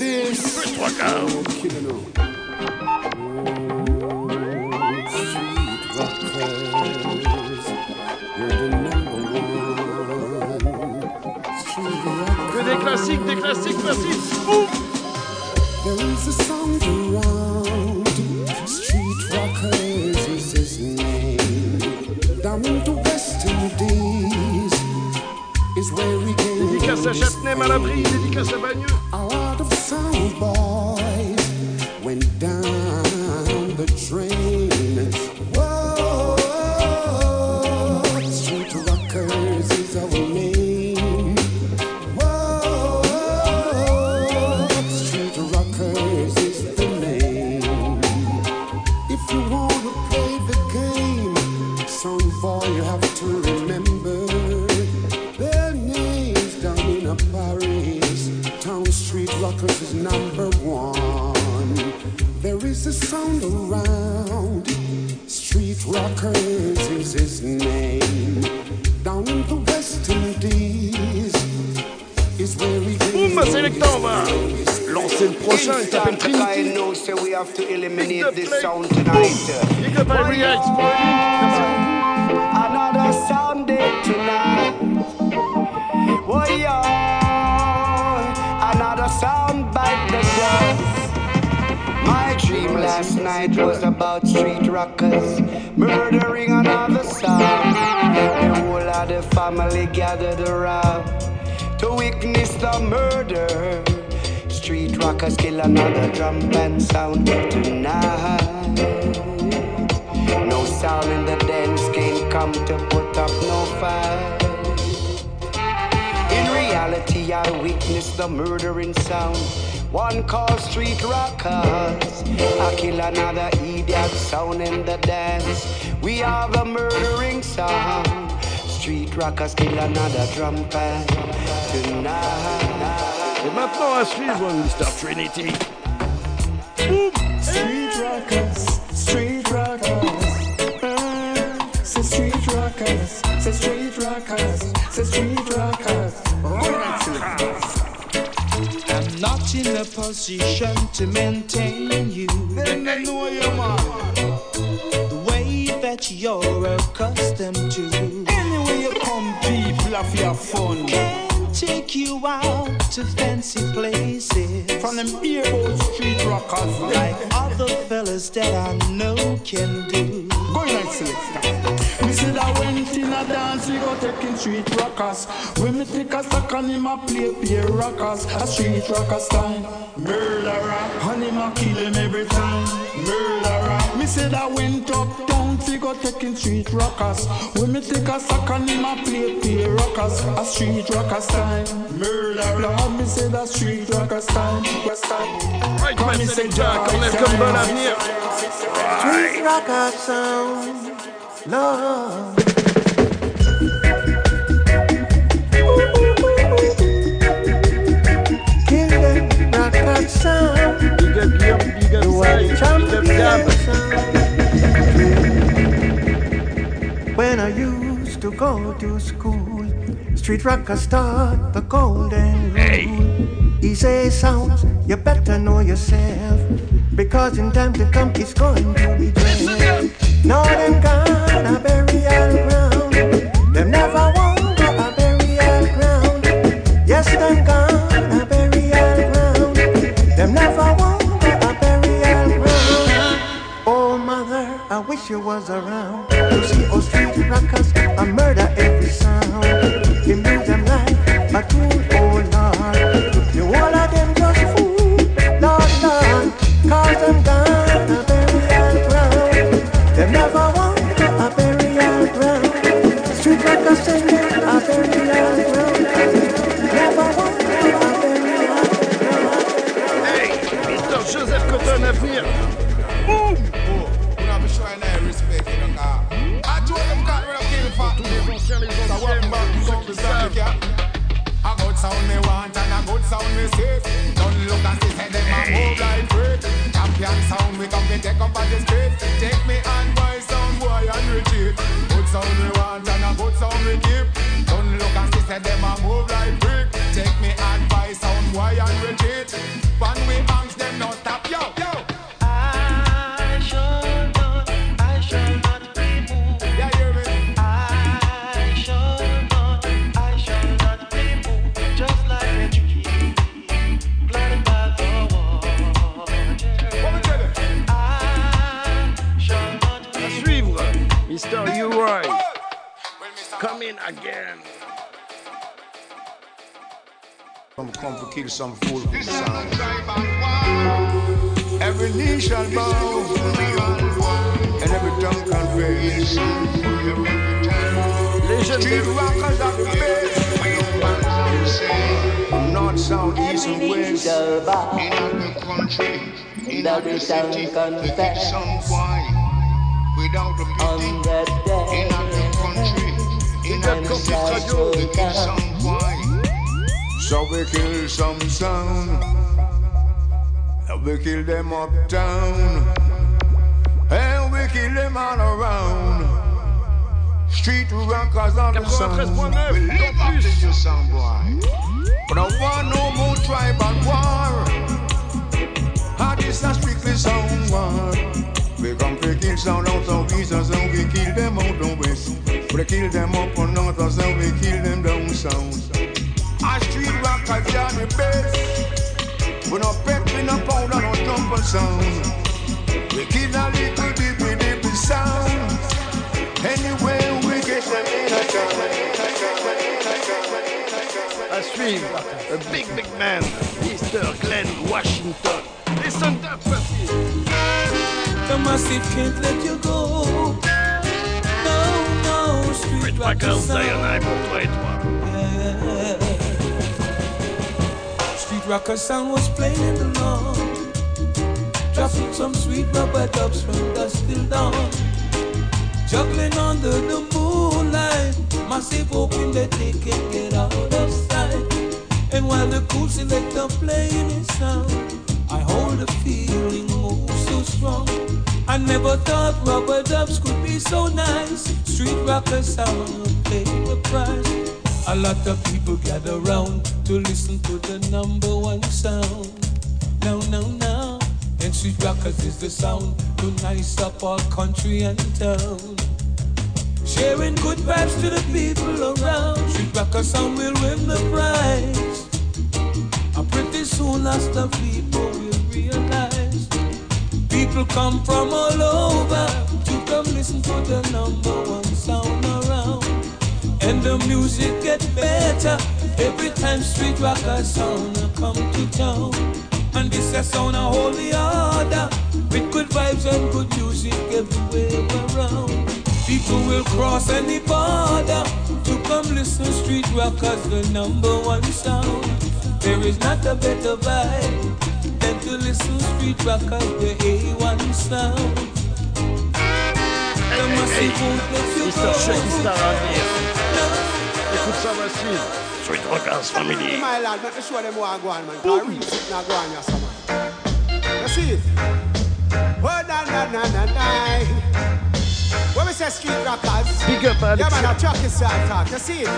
Que des classiques, des classiques, classiques. There is a song around. Street Rockers is Down to West Dédicace à Châtenay, Malabry, dédicace à Bagneux. Le prochain. Il s'appelle I Trinity. know, so we have to eliminate this sound tonight. Big up à Ria, it's for you. Another Sunday tonight. Oh yeah, another sound bite the dust. My dream last night was about street rockers murdering another sound. The whole of the family gathered around to witness the murder. Street rockers kill another drum band sound tonight. No sound in the dance can't come to put up no fight. In reality, I witnessed the murdering sound. One called street rockers. I kill another idiot sound in the dance. We have the murdering sound. Street rockers kill another drum band tonight. Et maintenant à suivre Mr. Trinity. Street rockers, in a position to maintain you. Then they know you, man. The way that you're accustomed to. Anyway, you come, people of your fun. Can't take you out to fancy places. From them earboat street rockers. Like other fellas that I know can do. Go and select. Me said I went in a dance, we go taking street rockers. When me take a stock and him a play play rockers, a street rocker style. Murderer, him a kill him every time. Murderer, me say that went up down, we go taking street rockers. When me take a stock and him a play play rockers, a street rocker style. Murderer, me say that street rocker style. West style. Right, man, c'est Jack, on lève comme bon avenir. Street rocker sound, Lord. Kill them rocker sound. Big up Guillaume, big up Sai, big up Gab. When I used to go to school, street rocker start the golden rule. Easy sounds, you better know yourself. Because in time to come, it's going to be dread. Oh you was around. To see us street rockers some fool from the sound. Every knee shall bow, and every tongue confess. Street rockers are the best. North, south, east, and west. In the city, confess Without a pity, on that day. in the country, in When the Christ will city, come. some wine. So we kill some sound. We kill them uptown. And we kill them all around. Street rockers on the sound. 93.9, We live up to you, sound boy. But I want no more tribal war. Heart is a strictly sound war. We come to kill sound out of east and sound. We kill them out of west. We kill them up on north and sound. We kill them down south. A street rockers are the best. We no pep, we no powder, no jump and sound. We kill a little dippy dippy sound. Anyway, we get them in a À suivre, a big big man, Mr. Glenn Washington. Listen to that, Papi. The massive can't let you go. No, no, street Fred rocker Wacker, sound. Zion, pour toi et toi. Street rocker sound was playing in the lawn. Dropping some sweet rubber dubs from dusk till dawn. Juggling under the moonlight. Massive hoping that they can get out of sight. And while the cool selector playing his sound, I hold a feeling oh so strong. I never thought rubber dubs could be so nice. Street rocker sound pay the price. A lot of people gather round to listen to the number one sound. Now, now, now. And street rockers is the sound to nice up our country and town. Sharing good vibes to the people around. Street rocker sound will win the prize. And pretty soon, lots of people will realize. People come from all over to come listen to the number one sound around. And the music get better every time street rocker sound come to town. And this a sound a holy order with good vibes and good music everywhere around. People will cross any border to come listen street rockers, the number one sound. There is not a better vibe than to listen street rockers, the A1 sound. The massive won't let you Mr. go. Shaggy Star à venir. Écoute ça, Massive. Rockers Family. My lad, let me show them what I go on, man. Cause real shit not go on, yes, man. You see it? Oh, na, na, na, na, na. When we say street rockers, Big up, Alex. Yeah, man, I chuck it, start talk. You see it?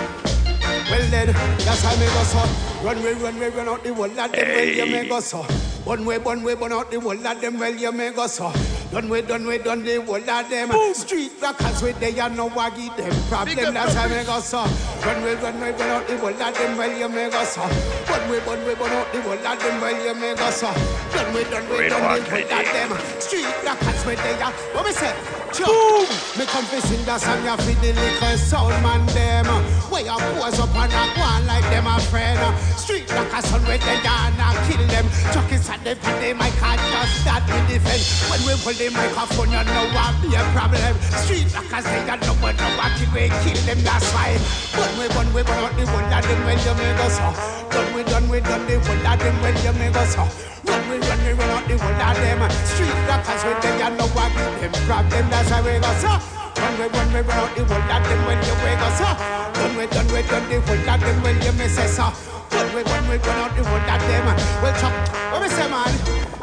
Well then, that's how me go so. Run way, run way, run out the whole lot them well you may go so. One way, one way, burn out the whole lot them well you may go so. Done way, done way, done the whole lot them. Boom. Street rockers with they are no waggy them problem. That's how me go so. Run way, run way, burn out the whole lot them well you may go so. One way, one way, burn out the whole lot them well you may go so. Done way, done way, done the whole lot them. Street rockers with they are. What me say? Boom! Me come fi sing that song ya fi the little soul man them Where you pose up and a go on like them a friend Street a sun where they yarn and kill them Chuck is at the pan they mic and just start to defend When we pull the microphone you know what be a problem. Street a say you know what no what kill we kill them that's why. But we one we burn out the one that them when you make us so Done we done we done the one that them when you make us so Run we run we run out the whole of them. Street rockers with them you know what give them problem that's how we go so Run we run we out the whole of them when you wake us up. Done we done we done the whole of them when you miss us up. Run we run we run out the whole of them Well chop, what we say man?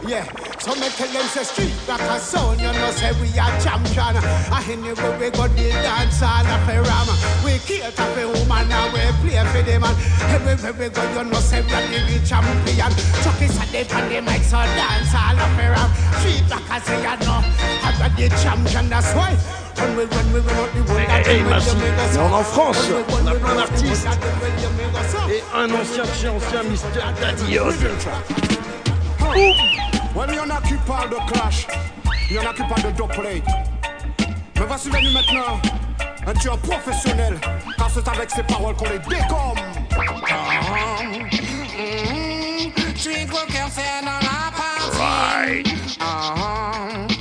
Yeah, so me tell them say street rocker sound You know say we are champion. I anyway we go the dance all of a ram. We cater for woman and we play for them and Everywhere we go you know say we are the champion. Chuck is a day on the mic so dance all of a ram. Street rocker say you know hotter than the champion, that's why. Hey, Massy, on est en France, on a plein d'artistes et un ancien de chez ancien, Mister Daddy When y'en a qui parlent de clash, y'en a qui parlent de doplate. Mais voici venu maintenant. Un tueur professionnel, car c'est avec ses paroles qu'on les dégomme. Street Walker, c'est dans la partie. Right. Ah, ah.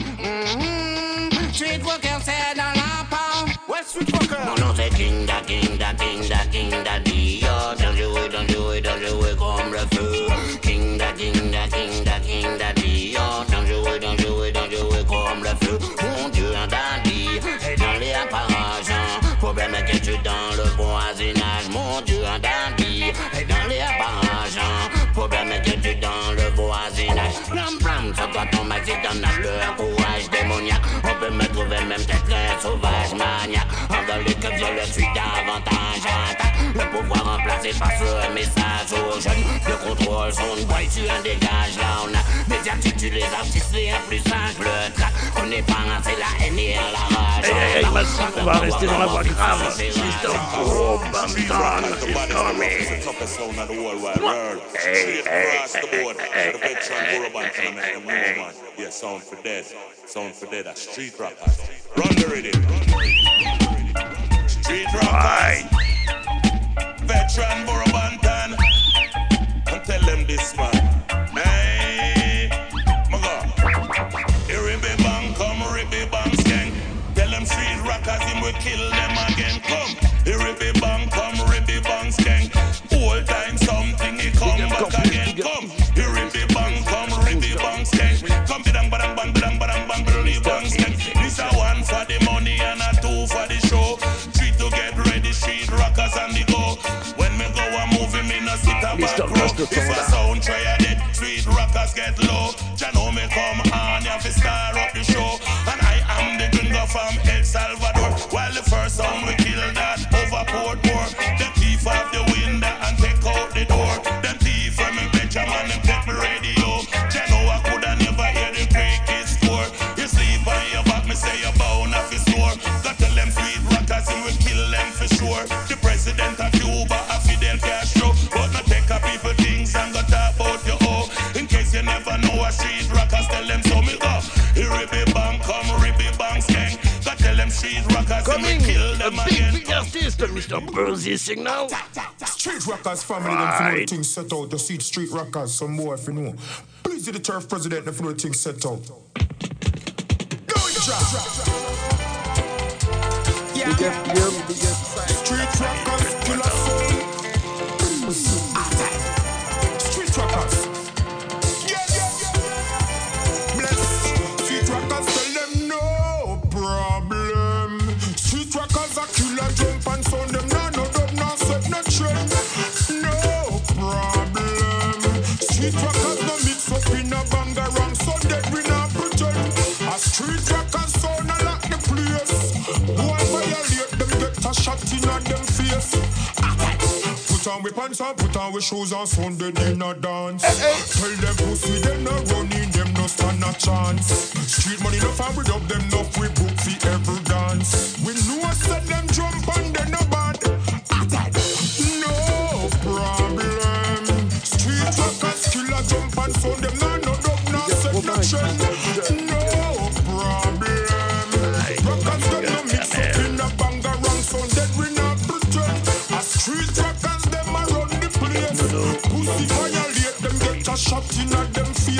King da King da King da King da Dio. Dangereux, dangereux, dangereux comme le feu. King da King da King da King da Dio. Dangereux, dangereux, dangereux comme le feu. Mon Dieu, un dandy est dans les parages. Problème est que tu dans le voisinage. Mon Dieu, un dandy est dans les parages. Problème est que tu dans le voisinage. Blam blam, sur toi ton maxi donne le courage démoniaque. On peut me trouver même tête sauvage, maniaque. Je suis davantage attaque. Le pouvoir remplacé par ce message aux jeunes. Le contrôle son boy, tu un dégage. Là on a des attitudes, les artistes, les plus. Le track, on est pas c'est la haine et la rage. Hey, hey, on va rester dans la voie grave. Is coming. Hey, hey, hey. Yeah, sound for dead. Sound for dead. Street rockers. Run the rhythm. Rockers. Veteran. do tom expect Mr. Bursey signal. Street Rockaz family, right. them for things set out. You see Street Rockaz some more if you know. Please do the turf president, the for things set out. Go drop. Yeah. Street Rockaz. we pants and put on we shoes and Sunday they no dance. Hey, hey. Tell them pussy them not running, them no stand a chance. Street money no fan we up them no free book for every dance. We know I said them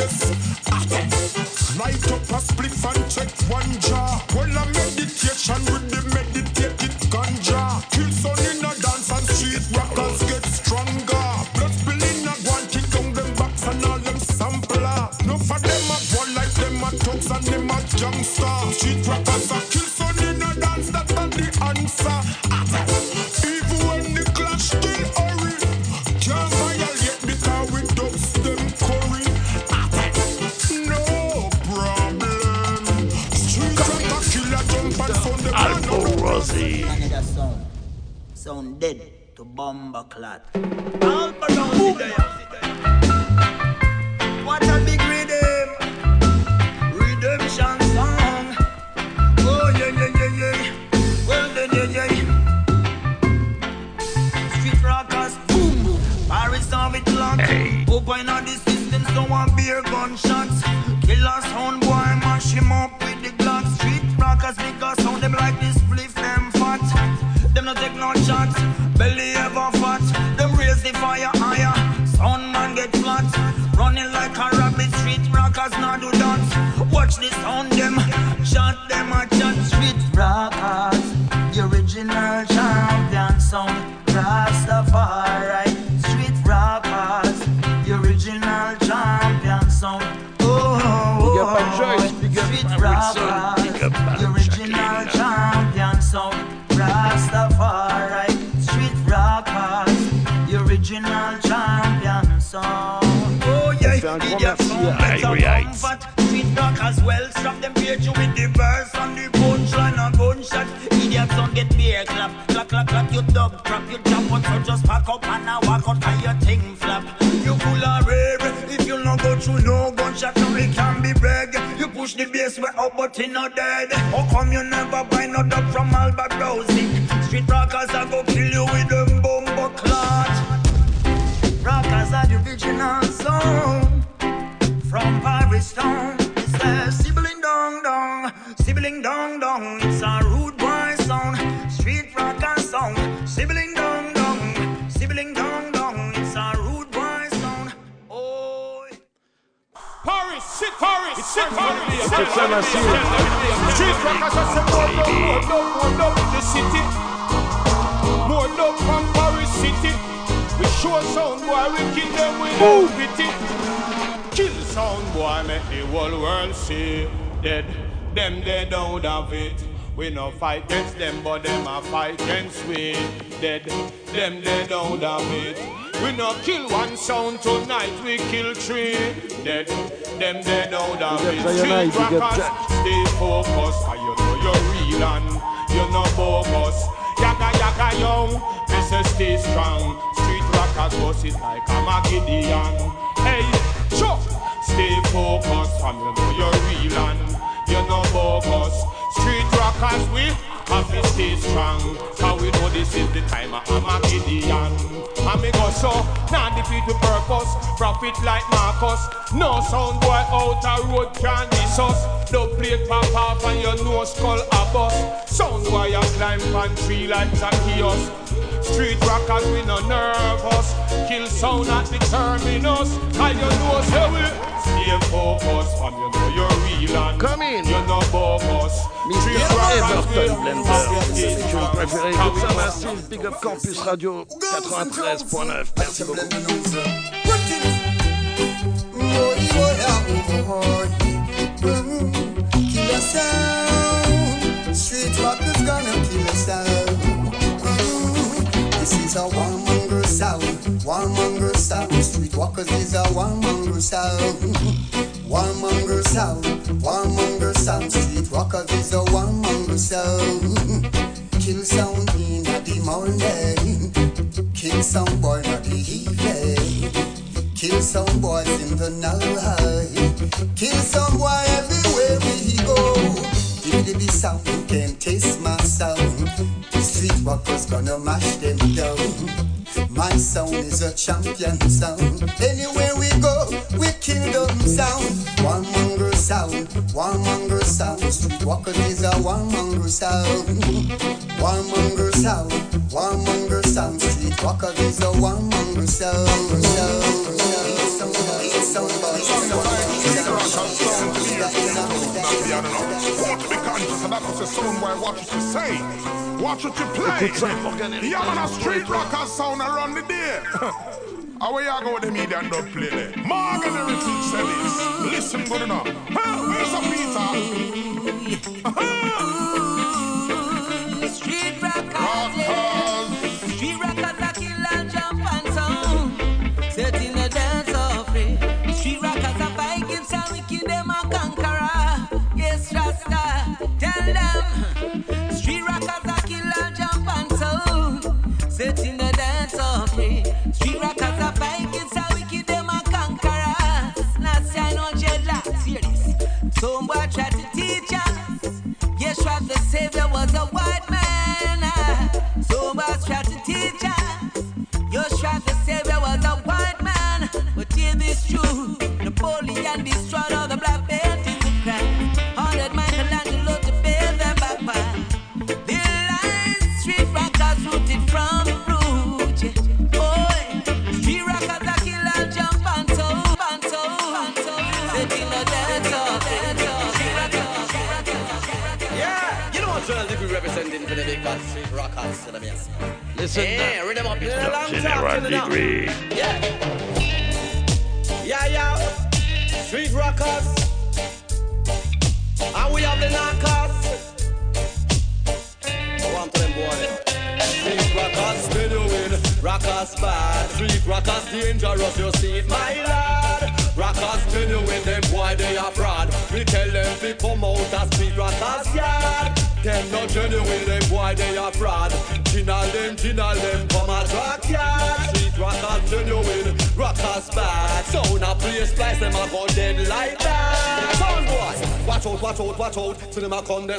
yes. Light up a spliff and check one jar. city. More love from Paris city. We sure sound boy, we kill them with no pity. Kill sound boy, make the whole world see. Dead, them they don't have it. We no fight against them, but them a fight against we. Dead, them they don't have it. We no kill one sound tonight, we kill three. Dead, them they don't have it. Chill crackers, stay focused, I you know you're real and you no bogus. Yaga yaga young, This is stay strong. Street Rockaz bust it like I'm a Gideon. Hey, chop, stay focused, fam. You know you're real and you no bogus. Street Rockaz, we have to stay strong. How we know this is the time of Armageddon. And me go so, Not defeat the purpose. Profit like Marcus. No sound boy out a road can diss us. No plate pop off and your nose call a bus. Sound boy a climb pantry like Zacchaeus. Street rockers we no nervous. Kill sound at the terminus. And you know say we stay focused. And you know you're real and Come in. you're not bogus. Street Mr. rockers we Everton Blender, Sam Massive, Big Up Campus Radio 93.9. Merci beaucoup. Kill a sound. Street rock is gonna kill a sound. Is a warmonger sound. Warmonger sound. Street walkers is a warmonger sound. Warmonger sound. Warmonger sound. Street walkers is a warmonger sound. Kill sound in the morning. Kill some boy not the evening. Kill some boys in the night. Kill some boy everywhere we go. Be sound, you can taste my sound. Street walkers gonna mash them down. My sound is a champion sound. Anywhere we go, we kill them sound. One mongrel sound, one mongrel sound. Street is a one mongrel sound. One mongrel sound, one mongrel sound. Street walkers is a one mongrel sound. sound, sound. Sound, to watch what you say. Watch what you play. Yeah, man, a street rocker sound around the day. How you go with the media and don't play there? Morgan this. Listen good enough. Where's the Peter?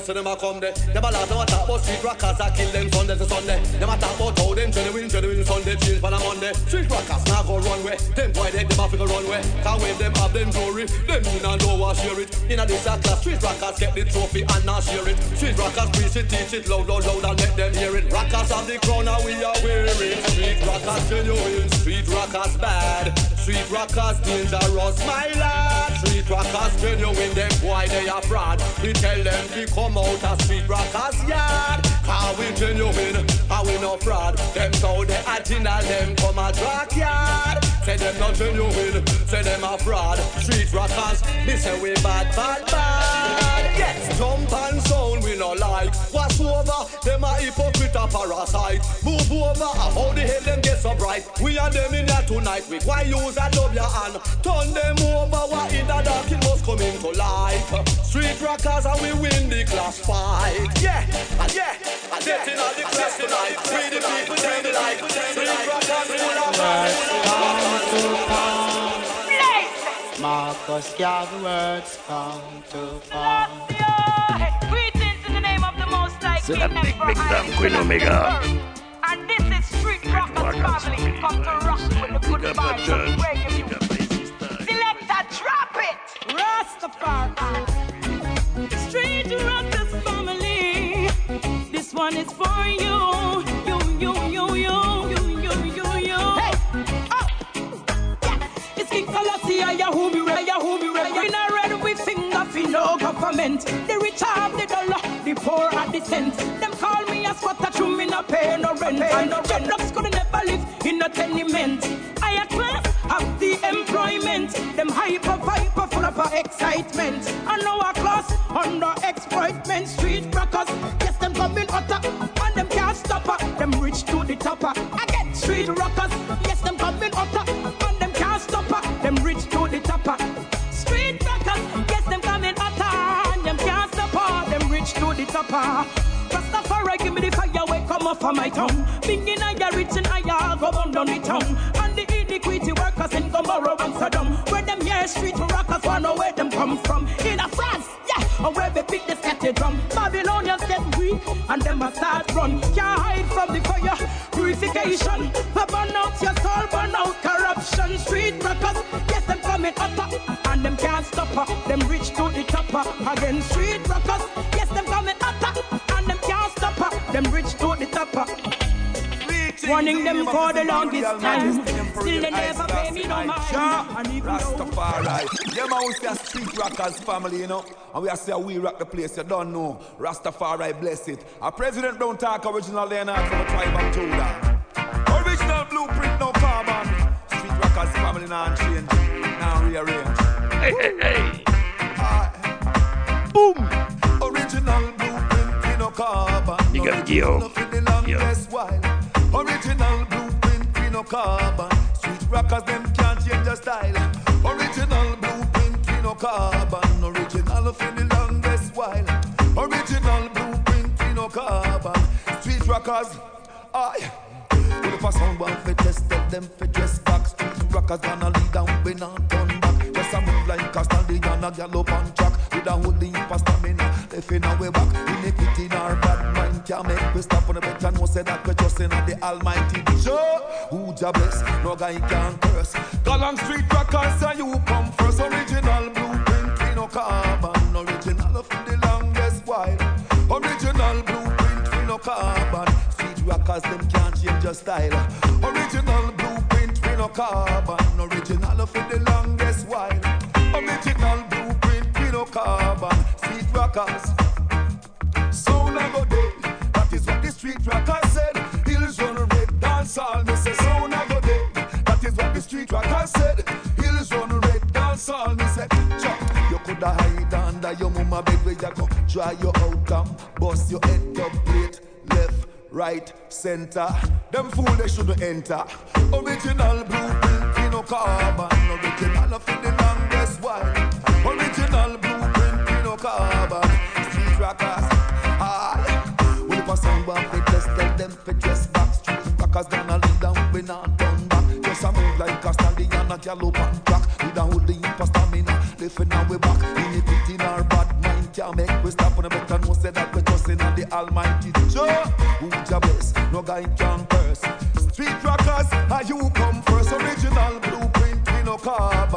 There, see them a come there. Them a them a talk about Street Rockaz a kill them Sunday to Sunday. Them a talk about how them genuine, genuine Sunday change for a Monday. Street Rockaz now go runway. Them boy they them a figure runway. Can't wave them have them glory. Them in and lower share it. In a this a class, Street Rockaz get the trophy and not share it. Street Rockaz preach it, teach it loud, loud, loud and make them hear it. Rockers have the crown and we are wearing. Street Rockaz genuine, Street Rockaz bad. Street Rockaz dangerous, my lad. Street Rockaz genuine, them boy they are fraud. We tell them to come out of Street Rockaz yard. Cause we genuine, and we no fraud. Them so they original, them come a track yard. Say them not genuine, say them a fraud. Street Rockaz, they say we bad, bad, bad. Yes, jump and sound we no like. What's over? Them a hypocrite a parasite. Move over, ah, ah, how the hell them get so bright? We and them in there tonight. We why use a dub your hand? Turn them over, what in the dark it must come into light. Street Rockaz and we win the class fight. Yeah, and yeah, and getting all the class tonight. We the people them they like. Street Rockaz full of Marcus Garvey words come to pass. Greetings in the name of the Most High C'est la King big, and big for dame highest Queen and Omega. Come to rock with the good vibes of the reggae music. Selector, drop it. Rastafari. Street Rockaz family. This one is for you. You, you, you, you, you, you, you, you. Hey. Oh. Yeah. It's King Selassie, I who be ready, who be ready. We not ready with finger for no government. The rich have the dollar, the poor have the cent. Them call me a squatter, true me not pay no rent. And no dreadlocks could never tenement. Higher class have the employment. Them hyper, hyper, full of uh, excitement. And our class under exploitment. Street Rockaz, yes, them coming hotter. And them can't stop her. Them rich to the topper. Again, uh. Street Rockaz, yes, them coming hotter. And them can't stop her. Them rich to the topper. Street Rockaz, yes, them coming hotter. And them can't stop her. Them rich to the topper. Rastafari, give me the fire, wake come off of my tongue. Big in I rich and I go on down the town. And the iniquity workers in Gomorrah and Sodom. Where them here Street Rockaz wanna where them come from. In a France, yeah, or where they beat the scattered drum. Babylonians get weak and them a start run. Can't hide from the fire, purification. Burn out your soul, burn out corruption. Street Rockaz, yes, them coming hotter. And them can't stop her, them reach to the topper. Uh, again, street Warning them for the longest time. Still they never pay me no mind. And even though Rastafari. Yeah, man, we say a Street Rockaz family, you know. And we are say we rock the place, you don't know. Rastafari bless it. Our president don't talk original there not from the tribe of Judah. Original blueprint, no carbon. Street Rockaz family now change, now rearrange. Hey, hey, hey. Boom. Original blueprint, no carbon. You got Gio. For carbon. Street Rockaz, them can't change your style. Original blueprint, we no carbon. Original for the longest while. Original blueprint, we no carbon. Street Rockaz, aye. Well, if a sound one fi test, tell them fi dress back. Street Rockaz gonna lead and we not turn back. Just a move like a stallion, a gallop on track. With a whole heap of stamina, left in our way back. Iniquity in our bad mind can't make we stop on the better. Say that we trust in the Almighty. Sure, who ja bless, no guy can curse. Go along Street Rockaz, so you come first. Original blueprint, we no carbon. Original for the longest while. Original blueprint, we no carbon. Street Rockaz, them can't change your style. Original blueprint, we no carbon. Original for the longest while. Original blueprint, we no carbon. Street Rockaz. Hide your mama bed where you go. Dry your out and bust your head up plate. Left, right, center. Them fool they shouldn't enter. Original blueprint, we no carbon. Original for the longest while. Original blueprint, we no carbon. Street Rockaz, ah. Well, if a sound one fi test, tell them fi dress back. Street Rockaz gonna lead down, we not turn back. Just a move like a stallion, a gallop and track. With a whole heap of stamina, lifting our way back. Iniquity Almighty. Joe, who ja bless, no guy can curse. Street Rockaz, how you come first? Original blueprint, we no carbon.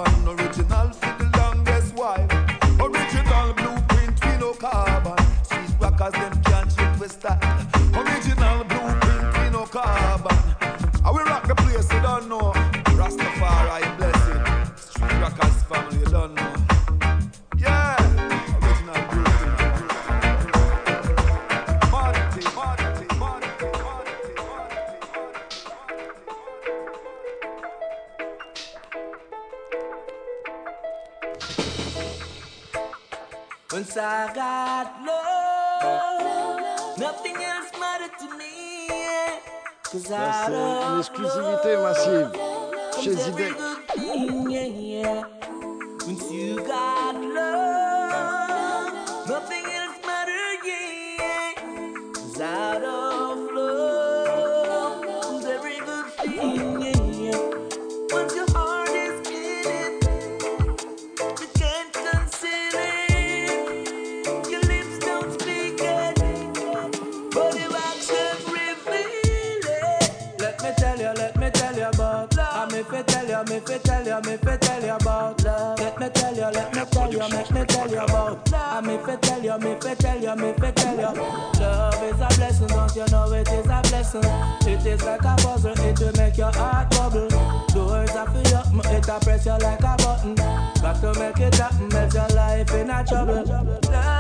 Got to make it happen, else your life in a trouble.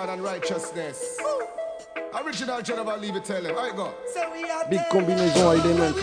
Liberation, and righteousness. Original Geneva, leave it tell him. I go. Big combinaison à Element.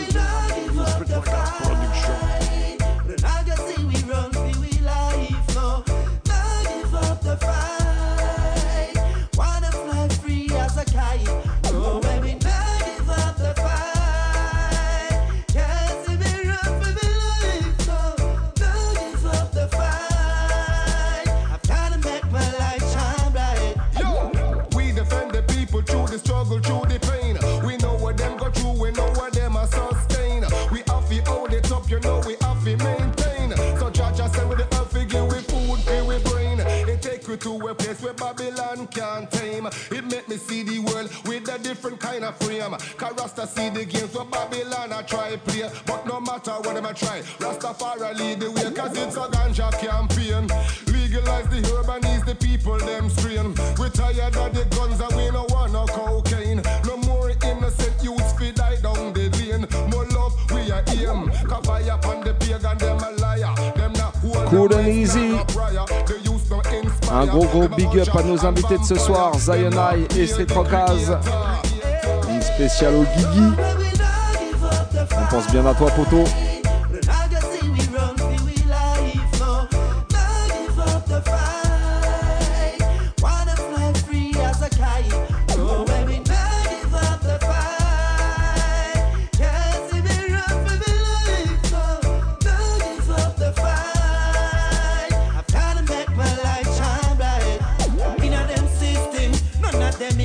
Big up à nos invités de ce soir, Zionai et Street Rockaz. Une spéciale au Guigui. On pense bien à toi, poteau.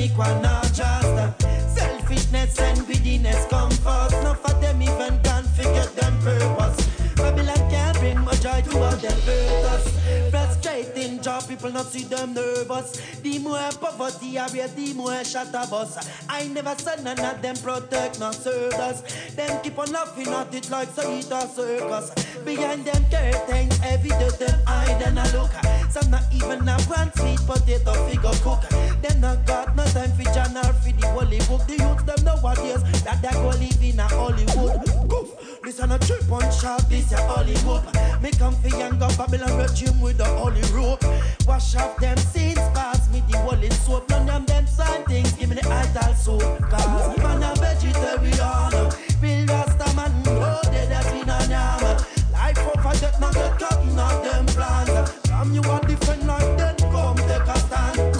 Equal, not just. Uh, selfishness and greediness come first. None of them even can forget them purpose. Babylon can't bring much joy to all them us. Frustrating job, people not see them nervous. The more poverty I read, the more shatter bus. I never said none of them protect, not serve us. Them keep on laughing at it like so it a circus. Behind them curtains, every day them hide and a look. Some not even a one sweet potato figure cook. Them not got no time for journal for the holy book. The youth them nowadays that they go live in a Hollywood. Goof. Listen a trip on sharp, this a Hollywood. Me come for younger Babylon regime with the holy rope. Wash off them sins, pass me the holy soap. None of them sign things, give me the idol soap. Cause man a vegetarian, From you different then come take a stand.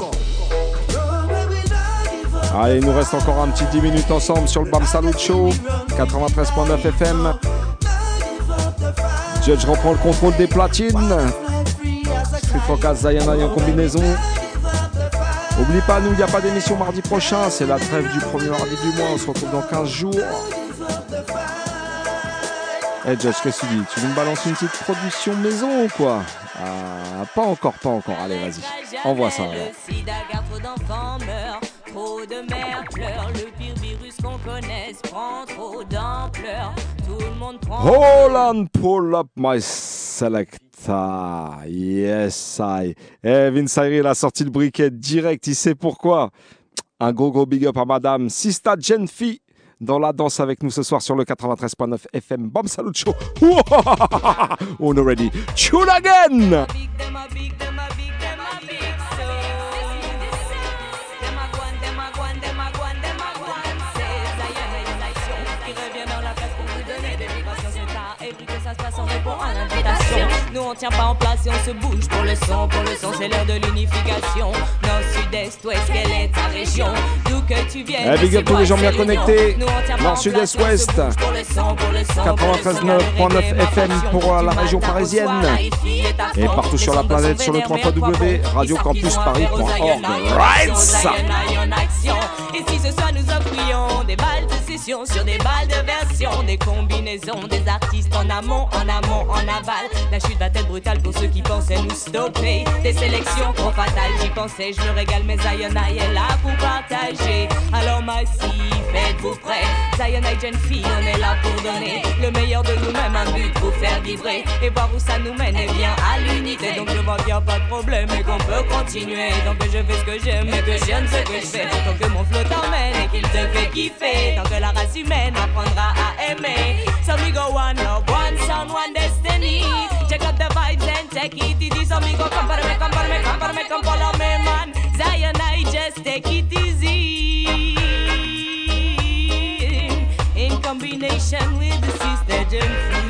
Allez, il nous reste encore un petit 10 minutes ensemble sur le Bam Salut Show, 93.9 FM. Judge reprend le contrôle des platines. Street Rockaz, Zayana en combinaison. Oublie pas, nous, il n'y a pas d'émission mardi prochain. C'est la trêve du premier mardi du mois. On se retrouve dans 15 jours. Eh Judge, qu'est-ce que tu dis Tu veux me balancer une petite production maison ou quoi Ah, pas encore, pas encore. Allez, vas-y. Envoie ça. Le sida, car trop d'enfants meurent, trop de mères pleurent. Le pire virus qu'on connaisse prend trop d'ampleur. Tout le monde prend. Hold on, pull up my selector. Yes, I. Eh, Vince Ayri, il a sorti le briquet direct, il sait pourquoi. Un gros gros big up à madame Sista Genfi dans la danse avec nous ce soir sur le 93.9 FM. Bam salut show. On already. Tune again. Nous on tient pas en place et on se bouge pour le son, pour le son, c'est l'heure de l'unification. Nord, sud-est, ouest, quelle est ta région D'où que tu viennes. Eh, big up tous les gens bien connectés. Nord, sud, est, ouest. bouge pour le son, pour le son, pour le son, 93.9 FM pour euh, la région parisienne et partout sur la planète sur le www.radiocampusparis.org. Right. Et si ce soir nous offrions des balles sur des balles de version, des combinaisons, des artistes en amont, en amont, en aval. La chute va être brutale pour ceux qui pensaient nous stopper. Des sélections trop fatales, j'y pensais, je me régale, mais Zayona est là pour partager. Alors massif, êtes-vous prêts Zayona jeune fille, on est là pour donner le meilleur de nous-mêmes, un but pour faire vibrer et voir où ça nous mène, et bien à l'unité. Donc je vois qu'il n'y a pas de problème et qu'on peut continuer. Donc je fais ce que j'aime et que j'aime ce que je fais. Tant que mon flow t'emmène et qu'il te fait kiffer. Tant que la race humaine apprendra à aimer. So we go one love, one sound, one destiny. Check out the vibes and take it easy. So we go come for me, come for me, come for me, come follow me, man. Zion, I just take it easy. In combination with the sister Jennifer.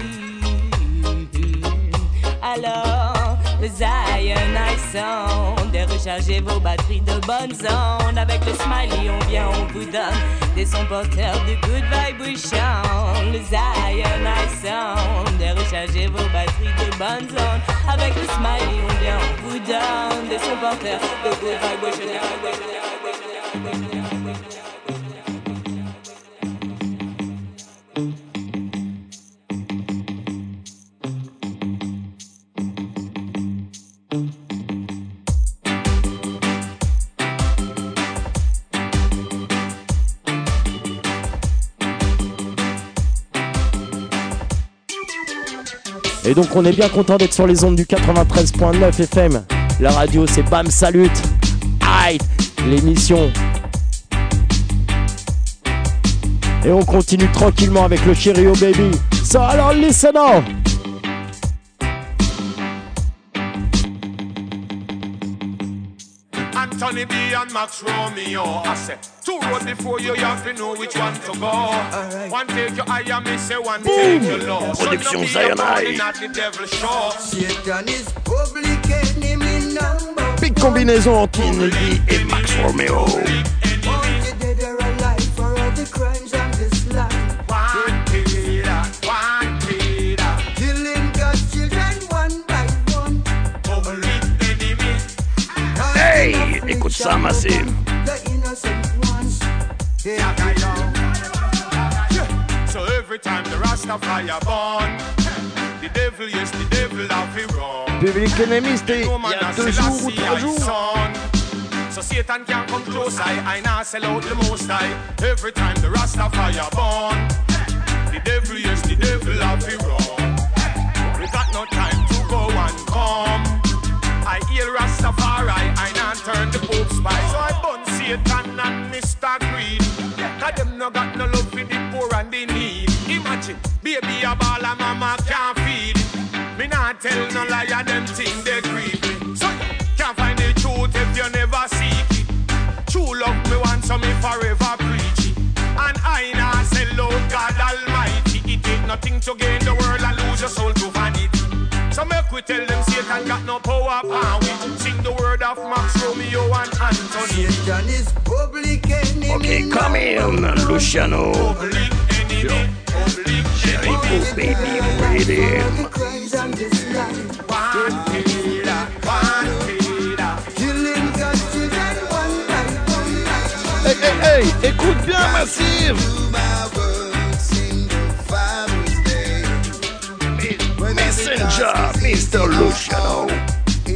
Alors, le Zion High Sound, rechargez vos batteries de bonnes ondes. Avec le smiley, on vient, on vous donne des sons porteurs de good vibration. Le Zion I Sound, rechargez vos batteries de bonnes ondes. Avec le smiley, on vient, on vous donne des sons porteurs de good vibration. Donc on est bien content d'être sur les ondes du 93.9 FM. La radio c'est Bam Salut. Aïe, l'émission. Et on continue tranquillement avec le Cheerio Baby. So alors listen up. Anthony B and Max Romeo. I say, two road before you, you have to know which one to go. One take your eye and me say one take your low. Production Zion you're not the devil show. Satan is public enemy number Big combinaison entre Kennedy et Max Romeo. Hey, écoute ça, Massive. The innocent ones. Yeah, So every time the Rastafari born, the devil, yes, the devil have it wrong. Public Enemy, c'était il y a deux jours ou trois I jours. son. So Satan can't come close, I, I now sell out the most high. Every time the Rastafari born, the devil, yes, the devil have it wrong. We got no time to go and come. I heal Rastafari, I now turn the Pope spy. So I burn Satan and Mr. Greed. Cause them no got no love for the poor and the need. Imagine, baby a ball and mama can't feed. Me not tell no lie, them thing they grieve me. So can't find the truth if you never seek it. True love me want so me forever preach it. And I now sell out God Almighty. It take nothing to gain the world and lose your soul to vanity. So make we tell them Satan got no power power. We sing the word of Max Romeo and Anthony. Satan is public enemy Ok, come in, Luciano. Jericho, baby, rhythm. crimes on this land. Killing God's children one by one. Hey, hey, hey, écoute bien, Massive. Messenger, Mr. Luciano.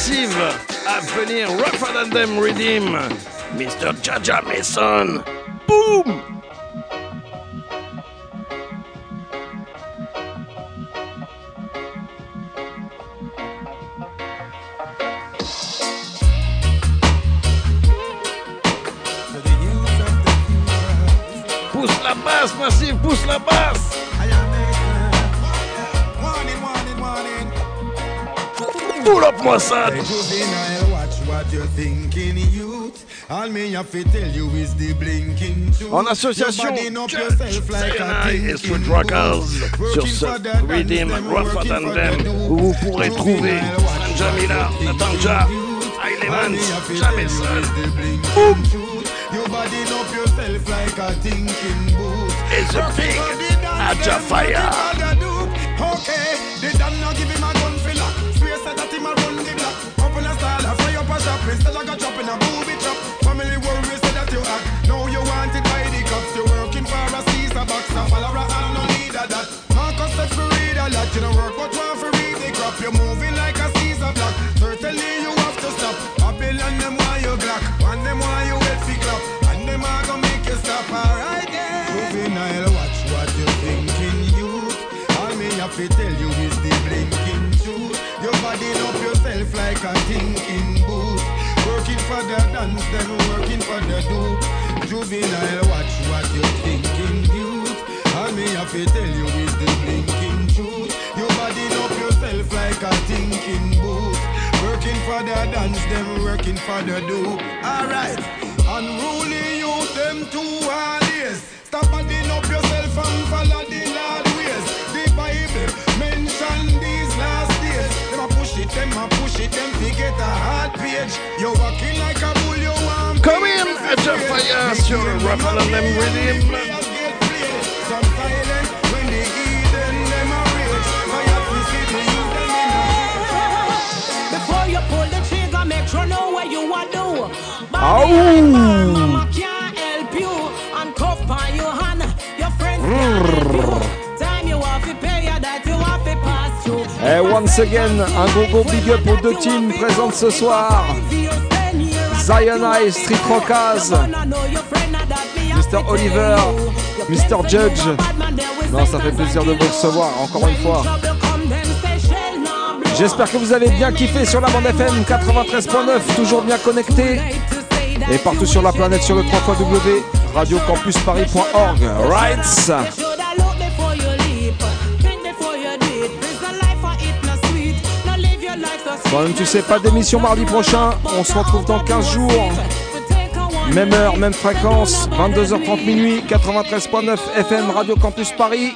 massive à venir Rougher Than Them Redeem, Mr. Jaja Mason. Boom! Pousse la basse, massive, pousse la basse! pull. En association sur ce Rhythm Rougher vous pourrez trouver Sanjamila, Natanja, Ailemans, Jamison. Boom! You body up yourself like a thinking. It's Fire. ce soir. Zion Eye, Street Rockaz, Mr. Oliver, Mr. Judge. Non, ça fait plaisir de vous recevoir, encore une fois. J'espère que vous avez bien kiffé sur la bande FM 93.9, toujours bien connecté. Et partout sur la planète sur le 3 www.radiocampusparis.org. Rights! Quand même, tu sais pas d'émission mardi prochain. On se retrouve dans 15 jours. Même heure, même fréquence. 22h30 minuit, 93.9 FM Radio Campus Paris.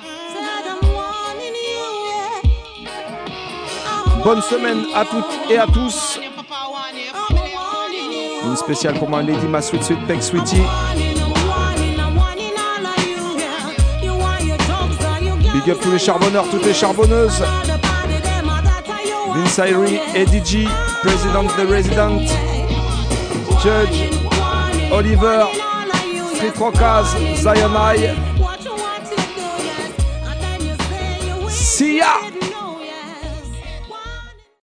Bonne semaine à toutes et à tous. Une spéciale pour ma Lady Ma Sweet Sweet Peck Sweetie. Big up tous les charbonneurs, toutes les charbonneuses. Vince Irie, Eddie G, President The Resident, Judge, Oliver, Street Rockers,